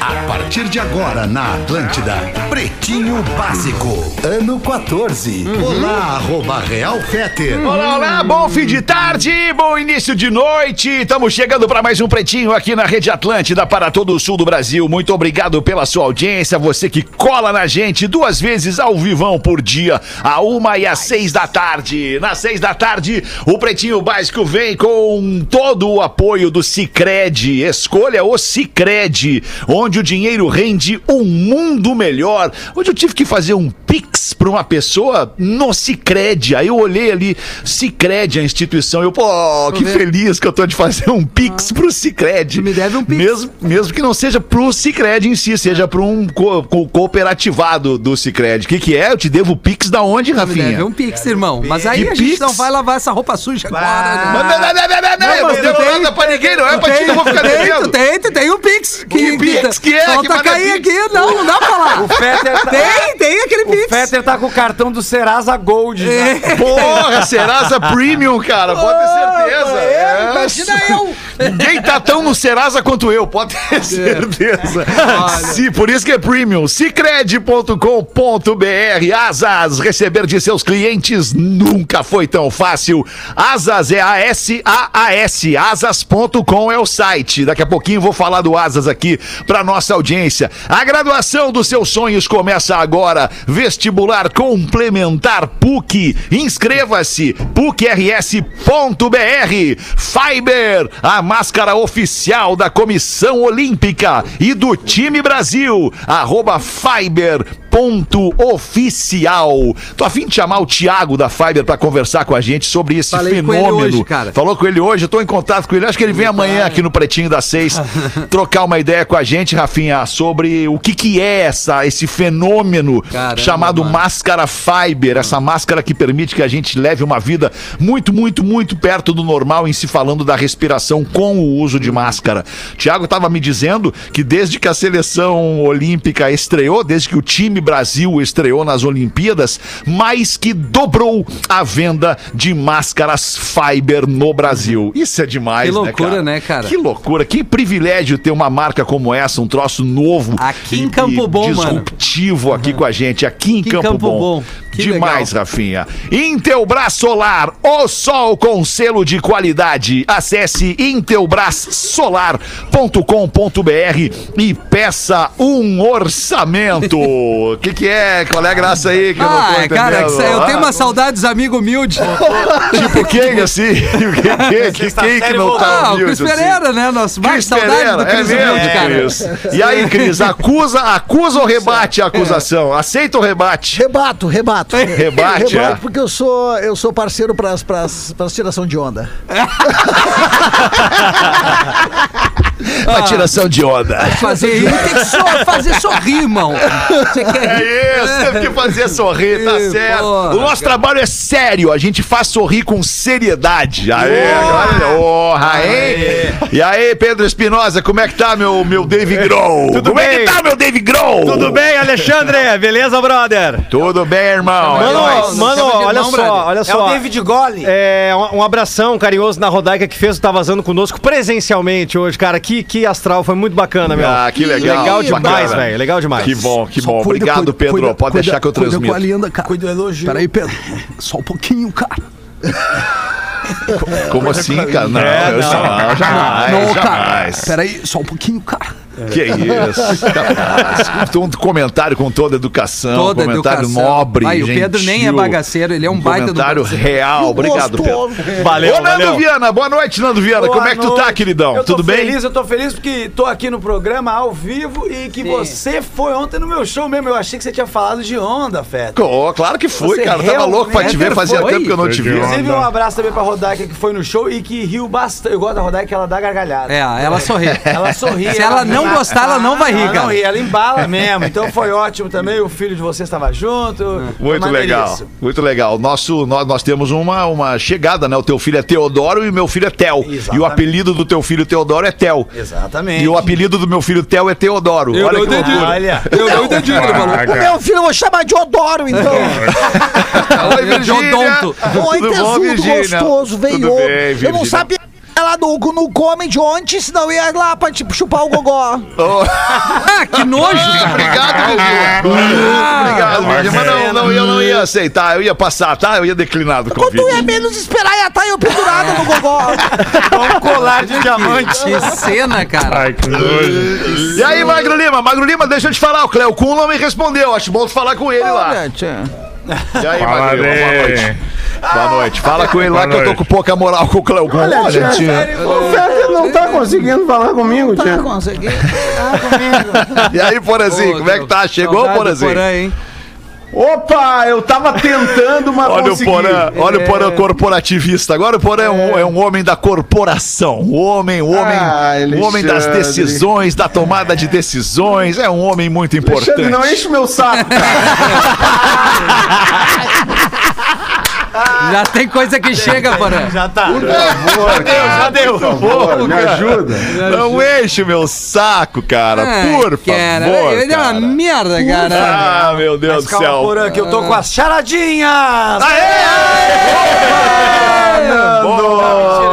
A partir de agora na Atlântida, Pretinho Básico, ano 14. Olá, arroba Real Feter. Olá, olá, bom fim de tarde, bom início de noite. Estamos chegando para mais um Pretinho aqui na Rede Atlântida para todo o sul do Brasil. Muito obrigado pela sua audiência, você que cola na gente duas vezes ao vivão por dia, a uma e às seis da tarde. Nas seis da tarde, o Pretinho Básico vem com todo o apoio do Cicred. Escolha o Cicred, onde o dinheiro rende um mundo melhor. Hoje eu tive que fazer um pix para uma pessoa no Cicred. Aí eu olhei ali, Cicred, a instituição. Eu, pô, que feliz que eu tô de fazer um pix pro Cicred. Me deve um pix. Mesmo, mesmo que não seja pro Cicred em si, seja para um co co cooperativado do Cicred. O que que é? Eu te devo pix da onde, Me Rafinha? deve um pix, irmão. Mas aí Que a gente pix? não vai lavar essa roupa suja agora, Mas né? não, não, não, não, não, não, eu mas não pra ninguém, não é pra ti que eu vou ficar tem, tu devendo. tem, tu tem um pix. Que pix que é? Que Falta manda cair aqui. Não, não dá pra falar. O Fetter tá, Tem, tem aquele o pix. Fetter tá com o cartão do Serasa Gold. É. Porra, Serasa Premium, cara, pode ter certeza. É, imagina eu. Ninguém tá tão no Serasa quanto eu, pode ter certeza. Se, por isso que é Premium. Cicred.com.br Asas, receber de seus clientes nunca foi tão fácil. Asas é A-S-A-A-S. Asas.com é o site. Daqui a pouquinho vou falar do Asas aqui pra nossa audiência. A graduação dos seus sonhos começa agora. Vestibular complementar PUC. Inscreva-se pucrs.br. Fiber, a máscara oficial da Comissão Olímpica e do time Brasil. Arroba Fiber. Ponto oficial. Tô a fim de chamar o Thiago da Fiber pra conversar com a gente sobre esse Falei com fenômeno. hoje, cara. Falou com ele hoje, eu tô em contato com ele. Acho que ele vem amanhã aqui no Pretinho das Seis trocar uma ideia com a gente, Rafinha, sobre o que que é essa, esse fenômeno Caramba, chamado mano. máscara fiber, essa máscara que permite que a gente leve uma vida muito, muito, muito perto do normal em se falando da respiração com o uso de máscara. Tiago estava me dizendo que desde que a seleção olímpica estreou, desde que o time Brasil estreou nas Olimpíadas, mais que dobrou a venda de máscaras fiber no Brasil. Isso é demais, Que loucura, né, né, cara? Que loucura, que privilégio ter uma marca como essa, um troço novo. Aqui e- em Campo e Bom, mano. disruptivo aqui com a gente, aqui em Aqui Campo, Campo Bom. Bom. Que Demais, Rafinha. Intelbras Solar, o sol com selo de qualidade. Acesse intelbrassolar.com.br e peça um orçamento. O que, que é? Qual é a graça aí que eu não tô Ah, cara, eu tenho Ah, uma saudade dos amigos humildes. Tipo quem, assim? Quem, quem, quem que não tá Ah, o humilde, Cris assim? Pereira, né? Nosso mais saudade do Cris é Humilde, cara. Cris. E aí, Cris, acusa, acusa ou rebate a acusação? Aceita ou rebate? Rebato, rebato. Rebate, é. Rebato porque eu sou, eu sou parceiro pras, pras, pras tiração de onda. Uma tiração de onda. Fazer rir tem que só fazer sorrir, irmão. Você quer É isso, teve que fazer sorrir, tá Ih, certo. porra, o nosso trabalho é sério, a gente faz sorrir com seriedade. Aê, agora, porra, hein? E aí, Pedro Espinosa, como é que tá, meu, meu Dave Grohl? Tudo como é bem? que tá, meu Dave Grohl? Tudo bem, Alexandre? Beleza, brother? Tudo bem, irmão? É Mano, nóis. mano, Chama de olha irmão, só, brother. olha É o só. David Gole. É, um, um abração carinhoso na Rodaica que fez o Tá Vazando conosco presencialmente hoje, cara. Que, que astral, foi muito bacana, meu. Ah, que legal. Legal demais, velho. Legal demais. Que bom, que bom. cuida, Obrigado, cuida, Pedro. cuida, Pode cuida, deixar que eu cuida transmito. com a linda, cara. Cuida do elogio. Peraí, Pedro. Só um pouquinho, cara. Como assim, cara? Não, É, eu não. jamais, jamais, Não, cara. jamais. Peraí, só um pouquinho, cara. Que isso, capaz. Um comentário com toda educação, Toda um comentário educação. nobre, Aí, o Pedro nem é gentil, bagaceiro, ele é um baita do comentário real. Obrigado, Pedro. Valeu, Ô, Nando valeu. Viana, boa noite, Nando Viana. Boa Como é que tu tá, noite. queridão? Eu tô Tudo bem? feliz, eu tô feliz porque tô aqui no programa ao vivo e que você foi ontem no meu show mesmo. Eu achei que você tinha falado de onda, Feta. Ô, claro que fui, Você cara. Tava louco pra te ver, fazia foi? tempo que eu não te vi. Inclusive, um abraço também pra Rodaica que foi no show e que riu bastante. Eu gosto da Rodaica que ela dá gargalhada. É, ela sorri. Ela sorri. Se ela não gostar, ela não vai rir, Ah, não, cara. e ela embala mesmo. Então foi ótimo também. O filho de vocês estava junto. Muito Foi legal, muito legal. Nosso, nós, nós temos uma, uma chegada, né? O teu filho é Teodoro e o meu filho é Tel. E o apelido do teu filho Teodoro é Tel. Exatamente. E o apelido do meu filho Tel é Teodoro. Eu Olha não que entendi. loucura. Olha. Eu não entendi o que ele falou. O meu filho eu vou chamar de Odoro, então. Oi, Virgínia. odonto. Oi, tesudo gostoso, veio. Eu não sabia lá no, no Comedy ontem, senão eu ia lá pra tipo, chupar o gogó. Ah, que nojo, cara. Obrigado, Virgínia. Obrigado, Virgínia. Mas não, não, eu não ia aceitar, eu ia passar, tá? Eu ia declinar do Quando tu convite. ia menos esperar, ia estar eu pendurada no gogó. Um colar de diamante. Que cena, cara. Ai, que nojo. E aí, Magro Lima? Magro Lima, deixa eu te falar, o Cleo Kuhn não me respondeu. Acho bom tu falar com ele lá. Olha, tia. E aí, Fala, boa noite. Boa noite. Fala com ele lá que eu tô com pouca moral com o Cleo Kuhn. Olha, tia. O Fetter não tá conseguindo falar comigo, Tá tia. conseguindo. E aí, Porazinho, como é que tá? Chegou, Porazinho? Porã, hein? Opa, eu tava tentando, mas Olha o consegui. Porã, olha o Porã corporativista. Agora o Porã é, um, é um homem da corporação. O homem, o homem, Ah, o homem das decisões, da tomada de decisões. É um homem muito importante. Alexandre, não enche o meu saco, cara. Já tem coisa que chega, Porã. Já tá. Por favor, cara. Já deu. Por favor, me ajuda. Não enche o meu saco, cara. Ai, por cara, favor. Eu dei uma merda, cara. Ah, meu Deus Mas do calma, céu. Porã, que eu tô com as charadinhas. Mentira, mentira. Coisa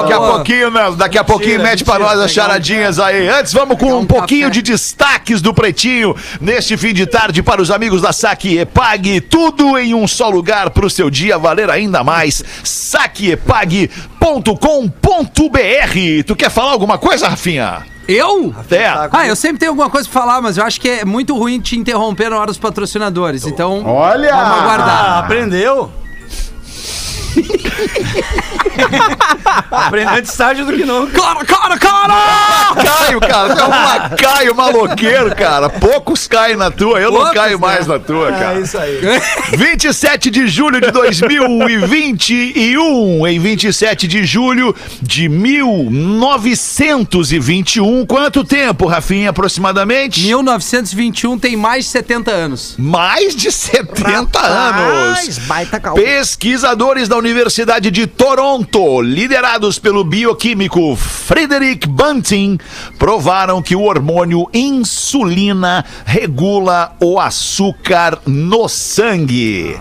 Daqui a pouquinho, né? Daqui a pouquinho Mentira, mete pra mentira, nós as um charadinhas aí. Antes, vamos com um um pouquinho café. de destaques do Pretinho neste fim de tarde para os amigos da Saque Epag. Tudo em um só lugar para o seu dia valer ainda mais. saqueepag.com.br. Tu quer falar alguma coisa, Rafinha? Eu? Até. Ah, eu sempre tenho alguma coisa pra falar, mas eu acho que é muito ruim te interromper na hora dos patrocinadores. Então, Olha! vamos Ah, aguardar. aprendeu? Aprendeu de estágio do que não. Cara, cara, cara! Caio, cara, é um lacaio maloqueiro, cara. Poucos caem na tua, eu não Poucos, caio né? mais na tua, cara. É isso aí. 27 de julho de 2021. Em 27 de julho de 1921. Quanto tempo, Rafinha, aproximadamente? 1921 tem mais de 70 anos. Mais de 70 anos. Baita calma. Pesquisadores da Universidade de Toronto, liderados pelo bioquímico Frederick Bunting, provaram que o hormônio insulina regula o açúcar no sangue.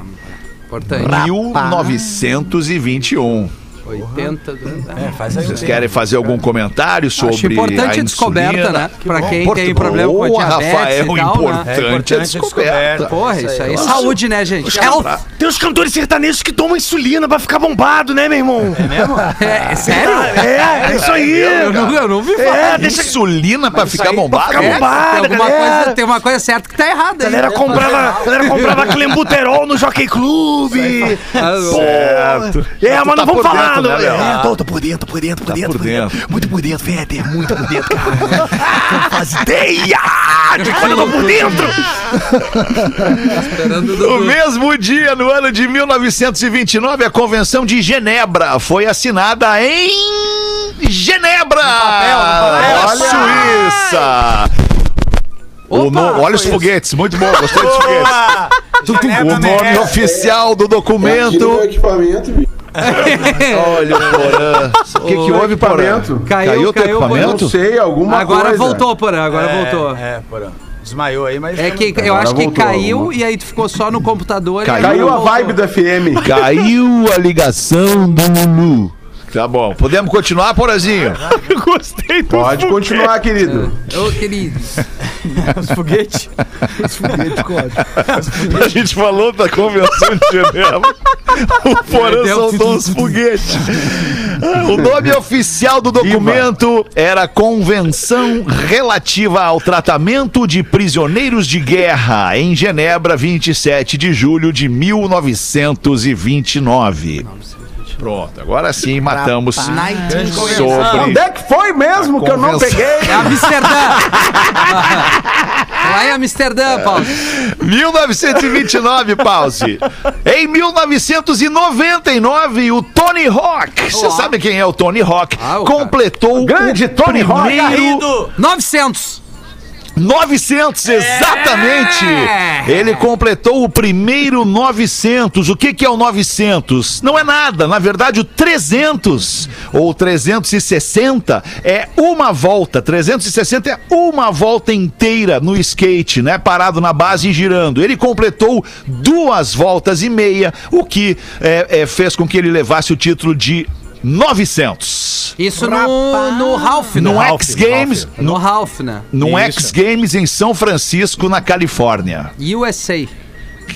Importante. 1921. 80. do- É, faz aí um Vocês tempo. querem fazer algum comentário sobre Acho importante a a descoberta, né? Pra quem Porta- tem problema com a diabetes Rafael, e tal, né? importante, É importante a descoberta. descoberta. Porra, isso aí. Isso aí. Saúde, né, gente? Health. Tem uns cantores sertanejos que tomam insulina pra ficar bombado, né, meu irmão? É, é sério? É, é isso aí. Eu não, eu não vi falar. É, deixa Insulina pra ficar aí, pra bombado? ficar É, bombado, tem, coisa, uma coisa certa que tá errada A aí. galera comprava, a galera comprava clenbuterol no Jockey Club. Certo. É, mas tá não vamos por falar. Dentro, né, não- Léo? é, tô, tô por dentro, tô por dentro, por dentro, por por dentro. dentro. Muito por dentro, Fetter, muito por dentro, cara. Não faz ideia de quando eu tô por dentro. No mesmo dia, no ano de 1929, a Convenção de Genebra foi assinada em Genebra, na Olha! Suíça. No- olha os foguetes, muito bom, gostei dos foguetes. O nome oficial do documento. Olha o Porã. O que, que houve, Porã? Equipamento. Caiu, Caiu o teu caiu, equipamento? Não sei, alguma Agora coisa. voltou, Porã, agora voltou. É, porra. Desmaiou aí, mas. É que eu Agora acho que voltou, caiu alguma- e aí tu ficou só no computador. Caiu. e Caiu a vibe do FM. Caiu a ligação do Lulu. Tá bom. Podemos continuar, Porazinho? Gostei Pode continuar, querido. Ô, querido. Os foguetes. A gente falou da Convenção de Genebra. O Porã soltou uns foguetes. O nome oficial do documento era Convenção Relativa ao Tratamento de Prisioneiros de Guerra, em Genebra, 27 de julho de 1929. Pronto, agora sim matamos sobre. Onde é que foi mesmo que eu não Convenção. peguei? É Amsterdã. Lá em Amsterdã, Paulo. 1929, pause. Em 1999, o Tony Hawk, você sabe quem é o Tony Hawk, Ah, o cara. completou Grande o Tony Hawk, primeiro 900. 900, exatamente! Ele completou o primeiro 900. O que, que é o 900? Não é nada. Na verdade, o 300 ou 360 é uma volta. 360 é uma volta inteira no skate, né? Parado na base e girando. Ele completou duas voltas e meia, o que é, é, fez com que ele levasse o título de 900. Isso no, no Ralph, né? No Ralph, X Games, No Ralph, né? no X Games em São Francisco, na Califórnia. USA.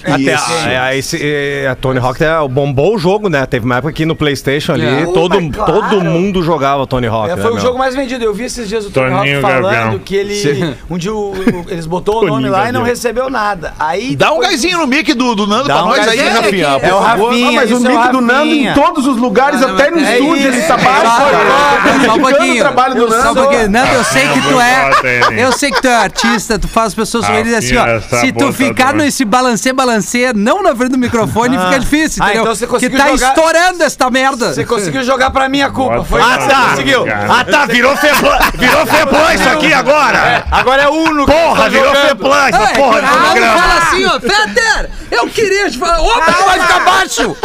Até Isso. a, é, a, esse, é, a Tony Hawk é, bombou o jogo, né? Teve uma época aqui no PlayStation ali, É. todo, claro. todo mundo jogava Tony Hawk. É, né, foi o meu? jogo mais vendido. Eu vi esses dias o Tony Hawk Toninho falando Gargão. que ele. Sim. Um dia o- o- eles botou o nome Toninho lá e não recebeu nada. Aí. Dá um gásinho no mic do, do Nando Dá pra um nós aí, gásinho. Rafinha. É, é o. Rafinha. Não, mas o é mic do Nando em todos os lugares, não, até no é estúdio, ele tá É baixo. só- um pouquinho. o trabalho do Só um Nando. pouquinho. Nando, eu sei que tu é. Eu sei que tu é artista, tu faz as pessoas sorrirem assim, ó. Se tu ficar nesse balancê, balancê, não na frente do microfone, fica difícil, Ah, entendeu? então você que conseguiu tá jogar- estourando esta merda. Você conseguiu jogar pra mim a culpa. Foi que lá, você conseguiu. Ah, tá, virou Feplan, virou Feplan isso aqui agora. Agora é Uno. que Porra, tá virou Ah, essa é porra que do programa. fala assim, ó, Fetter, eu queria te falar, opa, tu vai ficar baixo.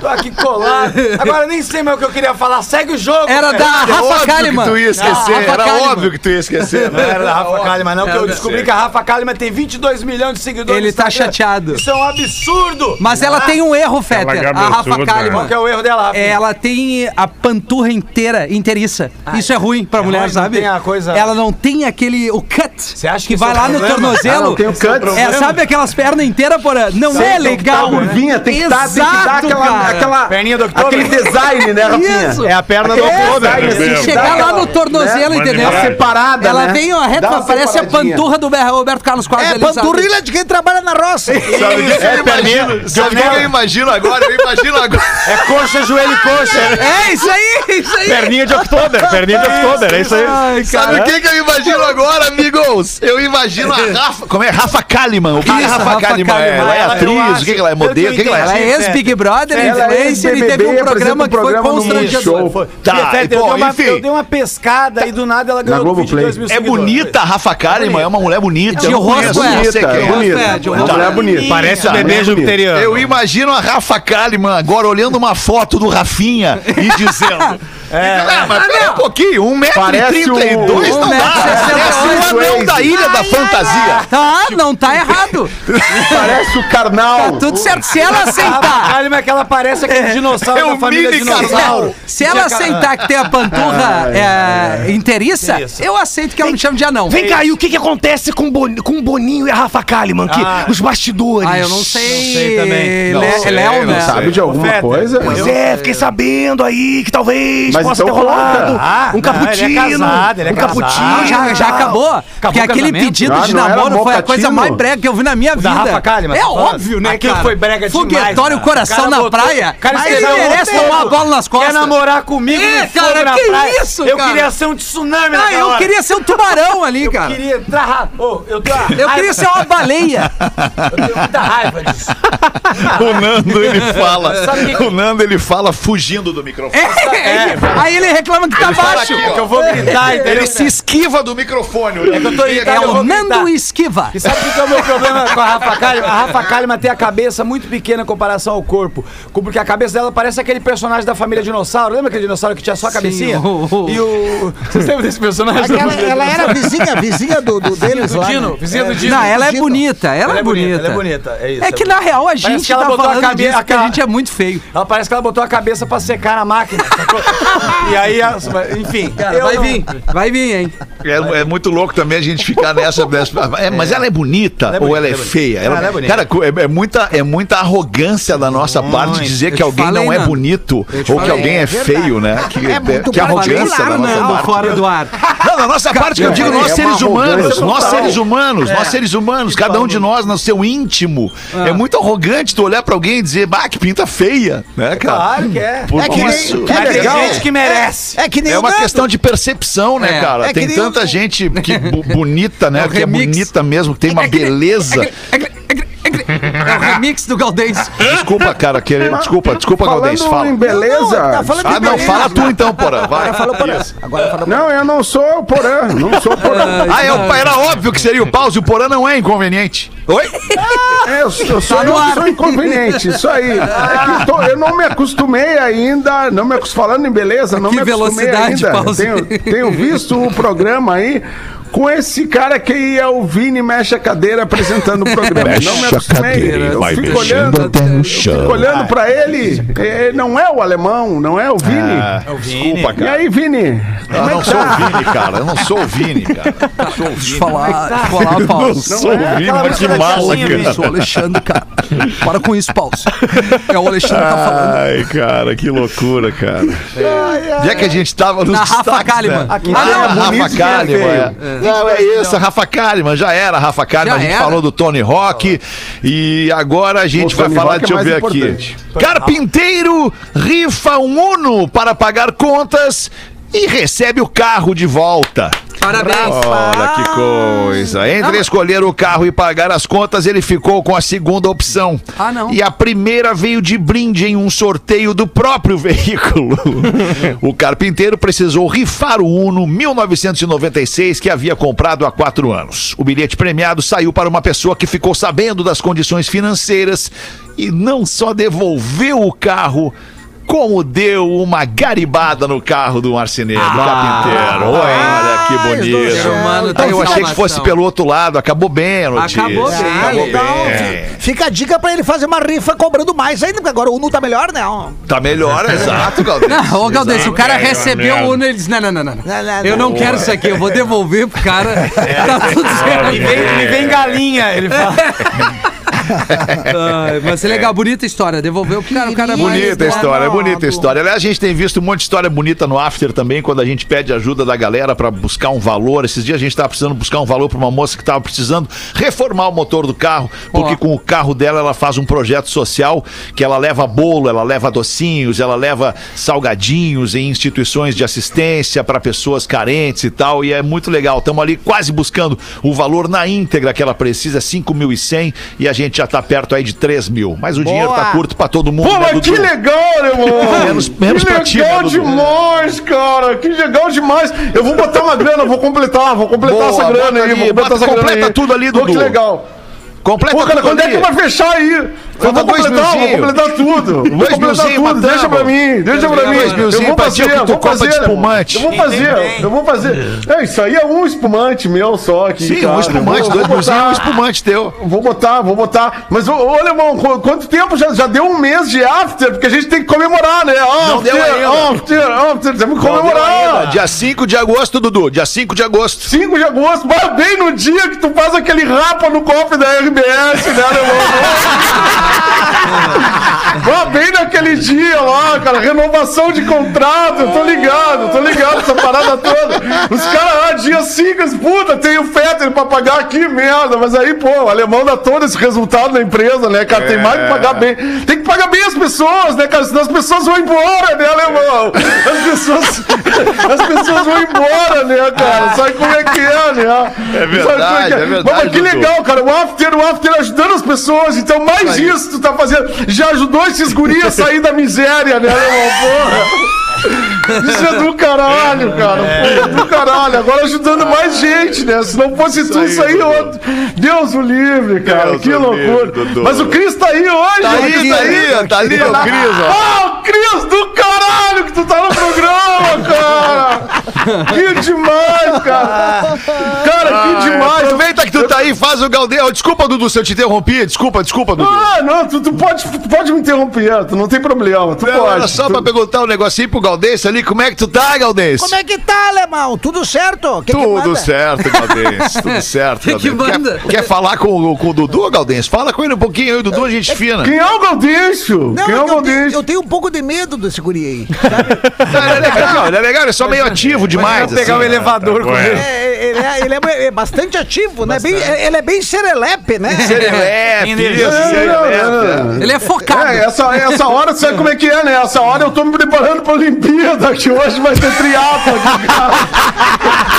Tô aqui colado. Agora nem sei mais o que eu queria falar. Segue o jogo. Era cara. da É Rafa óbvio Kalimann. que tu ia esquecer, Ah, era Kalimann. óbvio que tu ia esquecer. Não era da Rafa Kalimann, não, porque eu descobri que a Rafa Kalimann tem 22 milhões de seguidores. Ele tá Instagram. Chateado. Isso é um absurdo. Mas ela tem um erro, Fetter, a Rafa cabeçuda. Qual Kalimann. que é o erro dela, Rafa? Ela tem a panturra inteira, inteiriça. Isso é ruim pra mulher, ruim, não sabe? tem a coisa- Ela não tem aquele, o cut. Você acha que que vai é lá no problema? tornozelo? Ah, não tem o cut. É, sabe aquelas pernas inteiras, porra? Não Sim, é tem que tá legal. curvinha, tem que, dar, tem que dar Exato, aquela, aquela, Perninha do October. aquele design, né, Rafinha? Isso. É a perna do assim, Se que Chegar lá no tornozelo, né? entendeu? Separada, Ela né? vem, ó, Dá reta, parece a panturra do Ber- Roberto Carlos Quadros É panturrilha de quem trabalha na roça. Sabe o que eu imagino? Sabe o que eu imagino agora? Eu imagino agora. É coxa, joelho e coxa. É, isso aí, isso aí. Perninha de October, perninha de October, é isso aí. Ai, Sabe o que, que eu imagino agora, amigos? Eu imagino a Rafa. Como é? Rafa Kalimann. O que é Rafa, Rafa Kalimann? é? Kalimann. Ela é atriz? O que, ela é? Modelo? O que, que ela Ela é? é ex-Big Brother, Ela é influencer, e teve um programa que foi programa no constrangedor. Tá, eu, dei uma, enfim. eu dei uma pescada e do nada ela ganhou Globoplay. 22 mil É bonita a Rafa Kalimann, é uma mulher bonita. De rosto é. Bonita, é é. bonita. É, Uma mulher bonita. Parece o Tá, bebê jupiteriano. Eu imagino a Rafa Kalimann agora olhando uma foto do Rafinha e dizendo. Ah, mas pera um pouquinho, 1,32m Parece o- não dá. 1,68m. Parece o anão da Ilha da Fantasia. Tá, não tá errado. Parece o carnal. Tudo certo. Se ela A aceitar, Kalimann é que ela parece aquele dinossauro É da família dinossauro. se ela aceitar que tem a panturra é, inteiriça, eu aceito que ela me chame de anão. Vem cá, e o que, que acontece com, o Boni- com o Boninho e a Rafa Kalimann? Que, Ah. os bastidores. Ah, eu não sei. sei também. Não sei, Léo, não né? Sabe de alguma coisa? Pois é, fiquei sabendo aí que talvez Mas possa então ter rolado. Ah, um não, cappuccino. ele é casado, ele é um cappuccino. Ah, já, já tal. acabou? Porque o aquele pedido Ah, de não namoro foi a coisa mais brega que eu vi na minha vida. da Rafa Kalimann, é óbvio, né, Aquilo cara? foi brega demais, Foguetório, coração O cara na botou- praia. o cara Mas ele merece tomar a bola nas costas. Quer namorar comigo? É, cara, na que praia. isso, Eu cara? queria ser um tsunami Ah, eu hora. queria ser um tubarão ali, Eu cara. queria entrar... Eu. Eu queria ser uma baleia. Eu tenho muita raiva disso. O Nando, ele fala. O Nando, ele fala fugindo do microfone. É, Aí ele reclama que tá baixo. aqui, que eu vou gritar, entendeu? Ele se esquiva do microfone. É que eu tô É irritado, eu o Nando gritar. Esquiva. E sabe o que que é o meu problema com a Rafa Kalimann? A Rafa Kalimann tem a cabeça muito pequena em comparação ao corpo. Porque a cabeça dela parece aquele personagem da família dinossauro. Lembra aquele dinossauro que tinha só a cabecinha? o- o- E o... Vocês lembram desse personagem? Aquela, ela era vizinha, vizinha do, do deles do lá. Dino, né? vizinha do Dino. Não, ela é Dino. bonita, ela, é bonita. Ela é bonita, é isso. É que na real a gente que ela tá botou a falando cabe- disso a porque a gente é muito feio. Ela parece que ela botou a cabeça pra secar na máquina. e aí, enfim. eu vai não- vir, vai vir, hein? É, é muito louco também a gente ficar nessa. nessa- é, mas ela é bonita Ela é ou bonita, ela é é feia? Ela- Ela é bonita. cara, é, é muita, é muita arrogância da nossa parte dizer que alguém falei, não é bonito ou que alguém é, é feio, né? Que, É muito que arrogância da nossa parte. fora do ar. Não, da nossa parte que eu digo, É, nós é seres uma humanos, nós seres humanos, nós seres humanos, cada um de nós no seu íntimo. É muito arrogante tu olhar pra alguém e dizer, bah, que pinta feia, né, cara? Claro que é. Porque É que isso é legal. Que merece. É que nem é uma Nando. questão de percepção, né, É. cara? É que Tem nem o tanta gente que, bu- bonita, né? É o que é remix. bonita mesmo, que tem uma beleza. É o remix do Galdês. Desculpa, cara, que, desculpa, desculpa, Galdês, Falando fala. em beleza. Tá falando Ah, de não, beleza. fala tu então, porra. Vai. Agora falou Porã. Agora falou Porã. Não, eu não sou o Porã. Não sou o Porã. Ah, é, o- era óbvio que seria o pause, o Porã não é inconveniente. Oi? É, eu, eu sou, eu que sou inconveniente, isso aí. É que eu, tô- eu não me acostumei ainda, não me acos- falando em beleza, não Que me acostumei velocidade, ainda. Pause. Tenho, tenho visto o programa aí com esse cara que é o Vini Mexe a Cadeira apresentando o programa. não me Mexe a acostumei. cadeira, Eu vai fico mexendo olhando, até no chão. fico olhando pra ele, é, não é o alemão, não é o Vini. Ah, desculpa, E cara. aí, Vini? Eu Como é não sou o tá? Vini, cara. Eu não sou o Vini, cara. Eu sou o Deixa Vini. eu falar, deixa eu falar, Paulo. Sou o Vini, aquela mas que mala, cara. Eu sou o Alexandre, cara. Para com isso, Paulo. É o Alexandre que tá falando. Ai, cara, que loucura, cara. Já que a gente tava nos Na Rafa Kalimann. Né? Aqui ah, tem não, a Rafa Kalimann. É. Não, é isso, Rafa Kalimann. Já era a Rafa Kalimann. Já a gente era. falou do Tony Rock. E agora a gente O vai Tony falar, Hawk é deixa eu ver importante. aqui. Carpinteiro rifa um Uno para pagar contas e recebe o carro de volta. Parabéns. Olha que coisa. Entre escolher o carro e pagar as contas, ele ficou com a segunda opção. Ah, não. E a primeira veio de brinde em um sorteio do próprio veículo. o carpinteiro precisou rifar o Uno 1996 que havia comprado há quatro anos. O bilhete premiado saiu para uma pessoa que ficou sabendo das condições financeiras e não só devolveu o carro. Como deu uma garibada no carro do marceneiro, do carpinteiro. Olha que bonito. humano Ah, tem eu achei que fosse pelo outro lado, acabou bem a notícia. Acabou bem. Acabou Então, bem. fi- fica a dica pra ele fazer uma rifa cobrando mais ainda, porque agora o Uno tá melhor, né? Tá melhor, exato, Galdês. Não, ô Galdês, o cara recebeu o Uno, ele diz: não, não, não, não. Não, não, Eu não quero isso aqui, eu vou devolver pro cara. Tá tudo certo. vem, me vem galinha, ele fala. Mas é legal, bonita história. Devolveu pro cara, o cara mais- Bonita a história, é bonita não. história. Aliás, a gente tem visto um monte de história bonita no After também, quando a gente pede ajuda da galera pra buscar um valor. Esses dias a gente tava precisando buscar um valor pra uma moça que tava precisando reformar o motor do carro, porque com o carro dela ela faz um projeto social que ela leva bolo, ela leva docinhos, ela leva salgadinhos em instituições de assistência pra pessoas carentes e tal, e é muito legal. Estamos ali quase buscando o valor na íntegra que ela precisa, 5.100, e a gente já tá perto aí de 3 mil. Mas o dinheiro tá curto pra todo mundo. Pô, né, mas Dudu? que legal, irmão! Menos- menos que pra ti, legal né, Dudu? demais, cara! Que legal demais! Eu vou botar uma grana, vou completar, vou completar Boa, essa grana aí, ali, vou completar bota- essa grana completa aí. tudo ali, Pô, Dudu. que legal! Completa Pô, cara, tudo quando é que vai fechar aí? Eu Falta vou completar, vou completar tudo. Vou Dois completar tudo, deixa pra mim, deixa pra mim. Eu vou fazer, eu vou fazer. espumante. Eu vou fazer, eu vou fazer. É, isso aí é um espumante meu só aqui. Sim, cara. um espumante, dois milzinhos, um botar- espumante teu. Vou botar, vou botar. Mas, ô, ô quanto tempo já, já deu um mês de after? Porque a gente tem que comemorar, né? Não After, after, after. Temos que comemorar. Dia 5 de agosto, Dudu. Dia 5 de agosto. 5 de agosto, mas bem no dia que tu faz aquele rapa no cofre da RBS, né, Alemão? Vá bem naquele dia lá, cara, renovação de contrato, tô ligado, tô ligado, essa parada toda. Os caras lá, dia 5, puta, tem o Fetter pra pagar aqui, merda. Mas aí, pô, o alemão dá todo esse resultado na empresa, né, cara? Tem mais que pagar bem. Tem que pagar bem as pessoas, né, cara? Senão as pessoas vão embora, né, alemão? As pessoas, as pessoas vão embora, né, cara? Sabe como é que é, né? É verdade, Sabe como que é verdade, Mas, mas que legal, cara. O after, o after ajudando as pessoas. Então, mais isso tu tá fazendo. Já ajudou esses guris a sair da miséria, né. Isso é do caralho, cara. Pô, é do caralho. Agora ajudando mais gente, né? Se não fosse tu, isso aí, Dudu. outro. Deus o livre, cara. Deus que loucura. livre. Mas o Cris tá aí hoje, Tá aí, Cris tá aí, tá ali o Cris, ó. Ah, o Cris do caralho que tu tá no programa, cara. Que demais, cara. Cara, que demais. Aproveita que tu tá aí, faz o Galdeu. Desculpa, Dudu, se eu te interrompi. Desculpa, desculpa, Dudu. Ah, não, tu, tu pode, tu pode me interromper, tu não tem problema. Tu Não, pode. Era só Tu- pra perguntar um negocinho pro Galdês ali. Como é que tu tá, Galdês? Como é que tá, alemão? Tudo certo? Que que Tudo manda? certo, Galdês. Tudo certo, Que que manda? Quer, quer falar com, com o Dudu, Galdês? Fala com ele um pouquinho aí, o Dudu, é gente fina. Quem é o? Não, Quem é é o que eu, tenho, Gaudêncio? eu tenho um pouco de medo desse guri aí. Não, ele é legal, ele é legal, ele é só meio ativo demais. pegar assim. o elevador com ele. É, ele é, ele é- é bastante ativo, né? Bem, ele é bem serelepe, né? Serelepe, isso. Ele é focado. É, essa, essa hora, sabe como é que é, né? Essa hora eu tô me preparando pra Olimpíada, que hoje vai ter triatlo aqui, cara.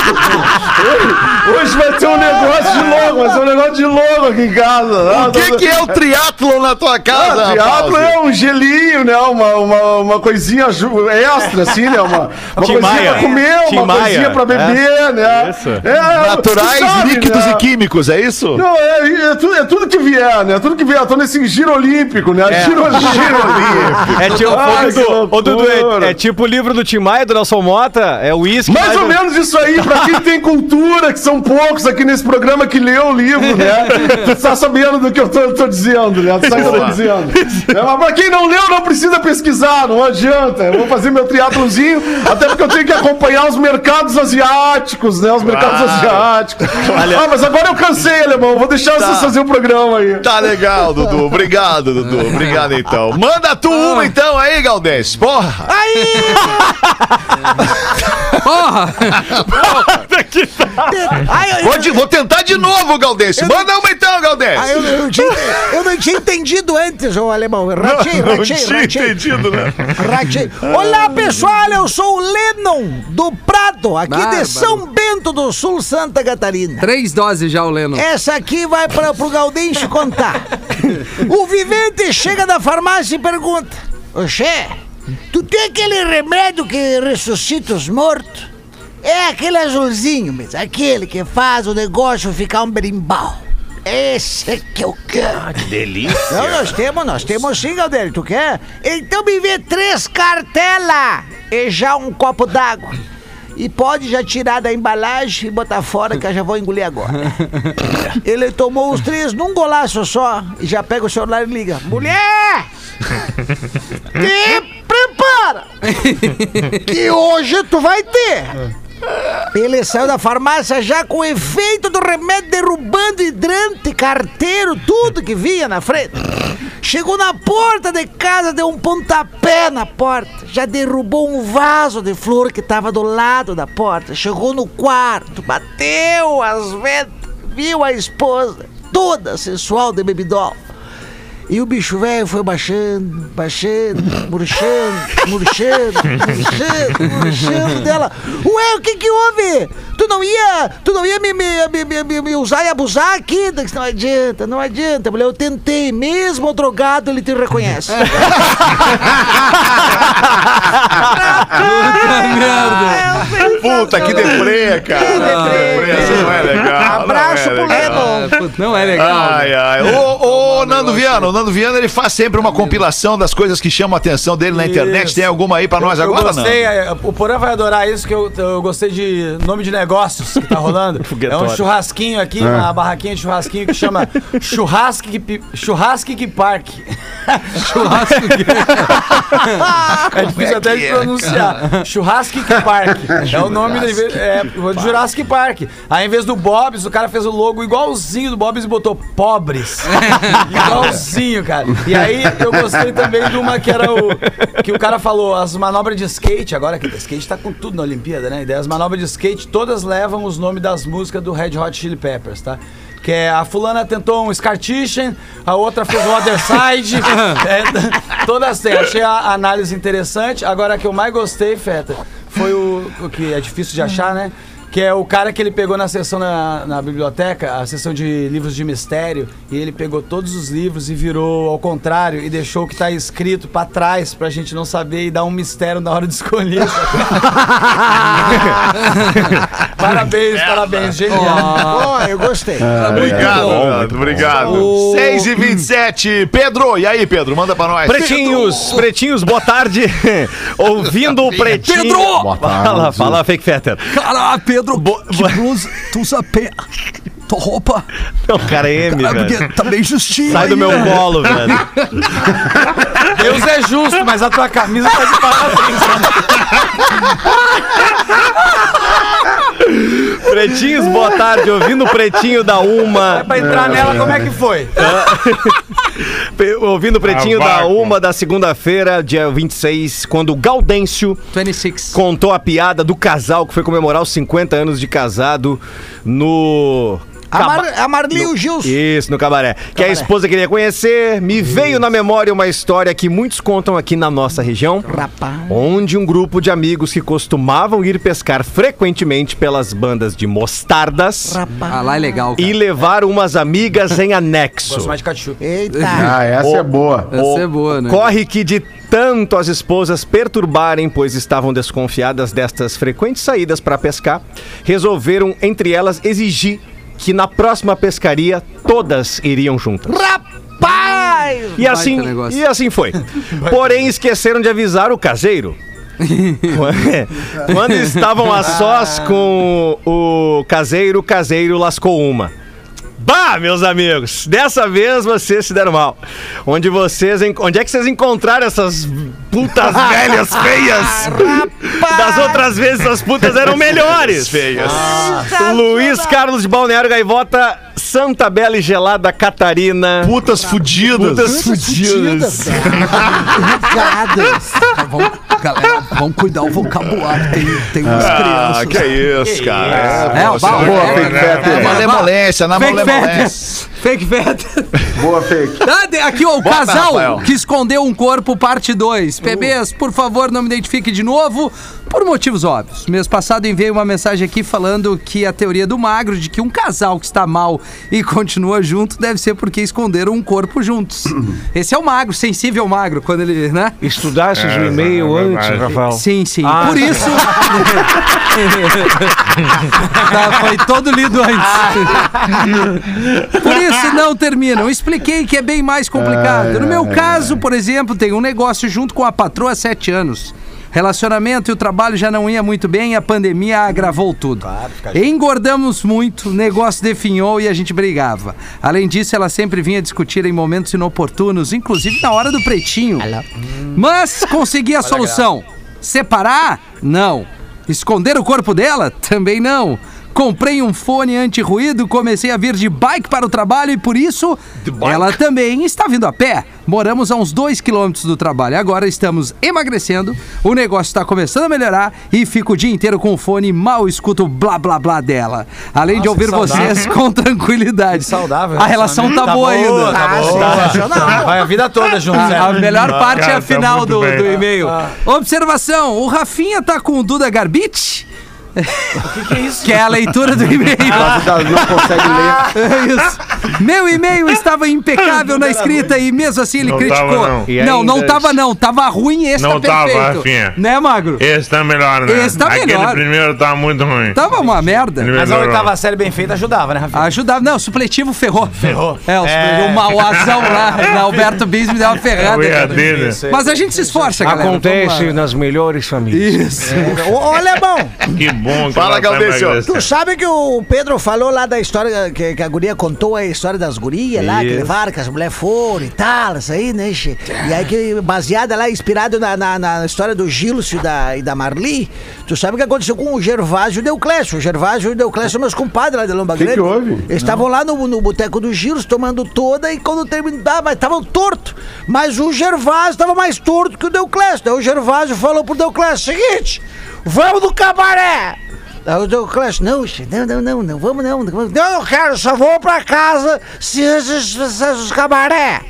Hoje vai ter um negócio de logo, vai ser um negócio de logo aqui em casa. O que, que é o triatlon na tua casa, Ah, triatlo é um gelinho, né? Uma, uma, uma coisinha extra, assim, né? Uma, uma coisinha Maia. pra comer, Tim uma Maia. coisinha pra beber, né? Isso. É, Naturais, tu sabe, líquidos né? e químicos, é isso? Não, é, é, tudo, é tudo que vier, né? Tudo que vier. Eu tô nesse giro olímpico, né? Giro olímpico. É tipo, Ai, ô, Dudu, que ô, Dudu, é- é, tipo o livro do Tim Maia, do Nelson Mota, é o uísque. Mais ou um- menos isso aí, pra quem tem cultura, que são poucos aqui nesse programa que leu o livro, né? Tu tá sabendo do que eu tô, tô dizendo, né? Tu sabe o que eu tô dizendo. É, mas pra quem não leu, não precisa pesquisar, não adianta. Eu vou fazer meu triatlozinho, até porque eu tenho que acompanhar os mercados asiáticos, né? Os mercados Claro. asiáticos. Ah, mas agora eu cansei, alemão. Vou deixar Tá. vocês fazer o programa aí. Tá legal, Dudu. Obrigado, Dudu. Obrigado, então. Manda tu uma, então, aí, Galdês. Porra. Porra! Ai, eu, Vou, de- vou tentar de novo, Galdês. Manda uma, então, Galdês. ai, eu, eu tinha- eu não tinha entendido antes, ô alemão. Ratei, Não ratei, tinha ratei. entendido, né? Ratei. Olá, pessoal, eu sou o Lennon do Prado, aqui Bárbaro. de São Bento do Sul, Santa Catarina. Três doses já, o Leno. Essa aqui vai para pro Gaudense contar. O vivente chega da farmácia e pergunta: Oxê, tu tem aquele remédio que ressuscita os mortos? É aquele azulzinho mesmo, aquele que faz o negócio ficar um berimbau. Esse é que eu quero. que delícia. Não, nós temos, nós temos sim, Galdério. Tu quer? Então me vê três cartelas e já um copo d'água. E pode já tirar da embalagem e botar fora que eu já vou engolir agora. Ele tomou os três num golaço só e já pega o celular e liga. Mulher! Prepara! Que hoje tu vai ter! Ele saiu da farmácia já com o efeito do remédio derrubando hidrante, carteiro, tudo que vinha na frente. Chegou na porta de casa, deu um pontapé na porta. Já derrubou um vaso de flor que tava do lado da porta. Chegou no quarto, bateu as ventas, viu a esposa, toda sensual de bebidol. E o bicho velho foi baixando, baixando, murchando, murchando, murchando, murchando dela. Ué, o que que houve? Tu não ia, tu não ia me, me, me, me- me- me usar e abusar aqui? Eu disse, Não adianta, não adianta, mulher. Eu tentei, mesmo o drogado ele te reconhece. Puta merda! Puta, que deprê, cara. Que deprê. Essa não é legal. Abraço é pro legal. Lennon. Ah, puta, não é legal. Ai, ai. Ô, ô, Nando Viana, o Nando Viana, ele faz sempre uma compilação das coisas que chamam a atenção dele na internet. Isso. Tem alguma aí pra nós eu agora, gostei, não? é, o Porã vai adorar isso, que eu, eu gostei de nome de negócios que tá rolando. é um churrasquinho aqui, uma barraquinha de churrasquinho que chama Churrasque Churrasque Park. Que... É difícil até de pronunciar. Churrasque Park. É o nome do. É, Jurassic Park. Aí, em vez do Bob's, o cara fez o logo igualzinho do Bob's e botou pobres. igualzinho, cara. E aí, eu gostei também de uma que era o. Que o cara falou, as manobras de skate, agora que o skate tá com tudo na Olimpíada, né? E daí as manobras de skate todas levam os nomes das músicas do Red Hot Chili Peppers, tá? Que é a fulana tentou um Scartition, a outra fez o Other Side. é, todas têm. Achei a análise interessante. Agora a que eu mais gostei, Feta, foi o, o que é difícil de achar, né? Que é o cara que ele pegou na sessão na, na biblioteca, a sessão de livros de mistério, e ele pegou todos os livros e virou ao contrário e deixou o que tá escrito pra trás pra gente não saber e dar um mistério na hora de escolher. parabéns, parabéns, genial. Ó, eu gostei. Obrigado, Nando, obrigado. 6 e 27 Pedro, e aí, Pedro? Manda pra nós. Pretinhos, pretinhos, boa tarde. Ouvindo o pretinho. Pedro! Boa Fala, fala, fake fetter. Cara, Pedro, que blusa, tu usa pé. Tua roupa, Não, cara, é M, cara, velho. porque tá bem justinho Sai do aí, meu né? colo, velho. Deus é justo, mas a tua camisa tá de parabéns. Pretinhos, boa tarde. Ouvindo o pretinho da Uma. Pra entrar nela, como é que foi? Ouvindo o pretinho Ah, da Uma da segunda-feira, dia 26, quando o Gaudêncio 26. contou a piada do casal que foi comemorar os 50 anos de casado no A, Mar, a Marli e o Gilson. Isso, no cabaré. Que a esposa queria conhecer. Me veio na memória uma história que muitos contam aqui na nossa região. Rapaz. Onde um grupo de amigos que costumavam ir pescar frequentemente pelas bandas de mostardas Ah, lá é legal, cara. e levar umas amigas em anexo. Gosto mais de ketchup. Eita. Ah, essa é boa. Essa é boa, né? Corre que de tanto as esposas perturbarem, pois estavam desconfiadas destas frequentes saídas para pescar, resolveram entre elas exigir que na próxima pescaria todas iriam juntas. Rapaz! E assim, e assim foi. Porém, esqueceram de avisar o caseiro. Quando estavam a sós com o caseiro, o caseiro lascou uma. Bah, meus amigos, dessa vez vocês se deram mal. Onde vocês, onde é que vocês encontraram essas putas velhas feias? Das outras vezes as putas eram melhores. Feias. Luiz Carlos de Balneário Gaivota, Santa Bela e Gelada Catarina. Putas fudidas. Putas fudidas. Recados. Vamos, galera, vamos cuidar o vocabulário. Tem, tem umas Ah, crianças. que é isso, cara. É, Boa, é, fake é, é, é, malemolência, na Fake malemolência. Fake fat. Boa, fake. Ah, Aqui, ó, o Bota, casal Rafael. que escondeu um corpo, parte 2. PBs, por favor, não me identifique de novo, por motivos óbvios. Mês passado enviei uma mensagem aqui falando que a teoria do magro de que um casal que está mal e continua junto deve ser porque esconderam um corpo juntos. Esse é o magro, sensível magro, quando ele, né? Estudaste o e-mail antes, Rafael? Sim, sim. Por isso. tá, foi todo lido antes. Por isso não terminam. Expliquei que é bem mais complicado. No meu caso, por exemplo, tem um negócio junto com a patroa há sete anos. Relacionamento e o trabalho já não ia muito bem e a pandemia agravou tudo. Engordamos muito, o negócio definhou e a gente brigava. Além disso, ela sempre vinha discutir em momentos inoportunos, inclusive na hora do pretinho. Mas consegui a solução. Separar? Não. Esconder o corpo dela? Também não. Comprei um fone anti-ruído, comecei a vir de bike para o trabalho e por isso ela também está vindo a pé. Moramos a uns 2 quilômetros do trabalho. Agora estamos emagrecendo, o negócio está começando a melhorar e fico o dia inteiro com o fone e mal escuto o blá blá blá dela. Além de Nossa, ouvir que saudável. vocês com tranquilidade. Saudável. A relação tá, boa ainda. Tá Ah, boa. sensacional. Vai a vida toda junto, A, a melhor parte é a cara, tá final muito do, bem. do e-mail. Observação: o Rafinha tá com o Duda Garbite? O que, que é isso? Que é a leitura do e-mail. Não consegue ler. É isso. Meu e-mail estava impecável na escrita e mesmo assim ele Não criticou. tava, não. Não, não tava não. Tava ruim esse Não tá tava. Rafinha. Né, Magro? Esse tá melhor, né? Esse tá Aquele melhor. primeiro tá muito ruim. Tava uma merda. Ele Mas a oitava série bem feita ajudava, né, Rafinha? Ajudava. Não, o supletivo ferrou. Ferrou. É, o, É. o, ma- o azão lá, na Alberto Bispo deu uma ferrada. Isso aí. Mas a gente se esforça, galera. Acontece nas melhores famílias. Isso. Ô, ô, Alemão, Que bom que Fala, ela Galdêncio. tu sabe que o Pedro falou lá da história que, que a guria contou a história das gurias lá, que levaram, que as mulheres foram e tal, isso aí, né? E aí que baseada lá, inspirado na, na, na história do Gilson e da, e da Marli, tu sabe o que aconteceu com o Gervásio e o Deuclésio? O Gervásio e o Deuclésio são meus compadres lá de Lomba Que que Grande. houve? Eles estavam lá no, no boteco do Gilson tomando toda e quando terminava, mas estavam torto. Mas o Gervásio estava mais torto que o Deuclésio. Daí o Gervásio falou pro Deuclésio, seguinte, vamos no cabaré. Aí o Deuclésio, não, não, não, não, não, vamos não. Não, não eu quero, só vou pra casa se os cabaré.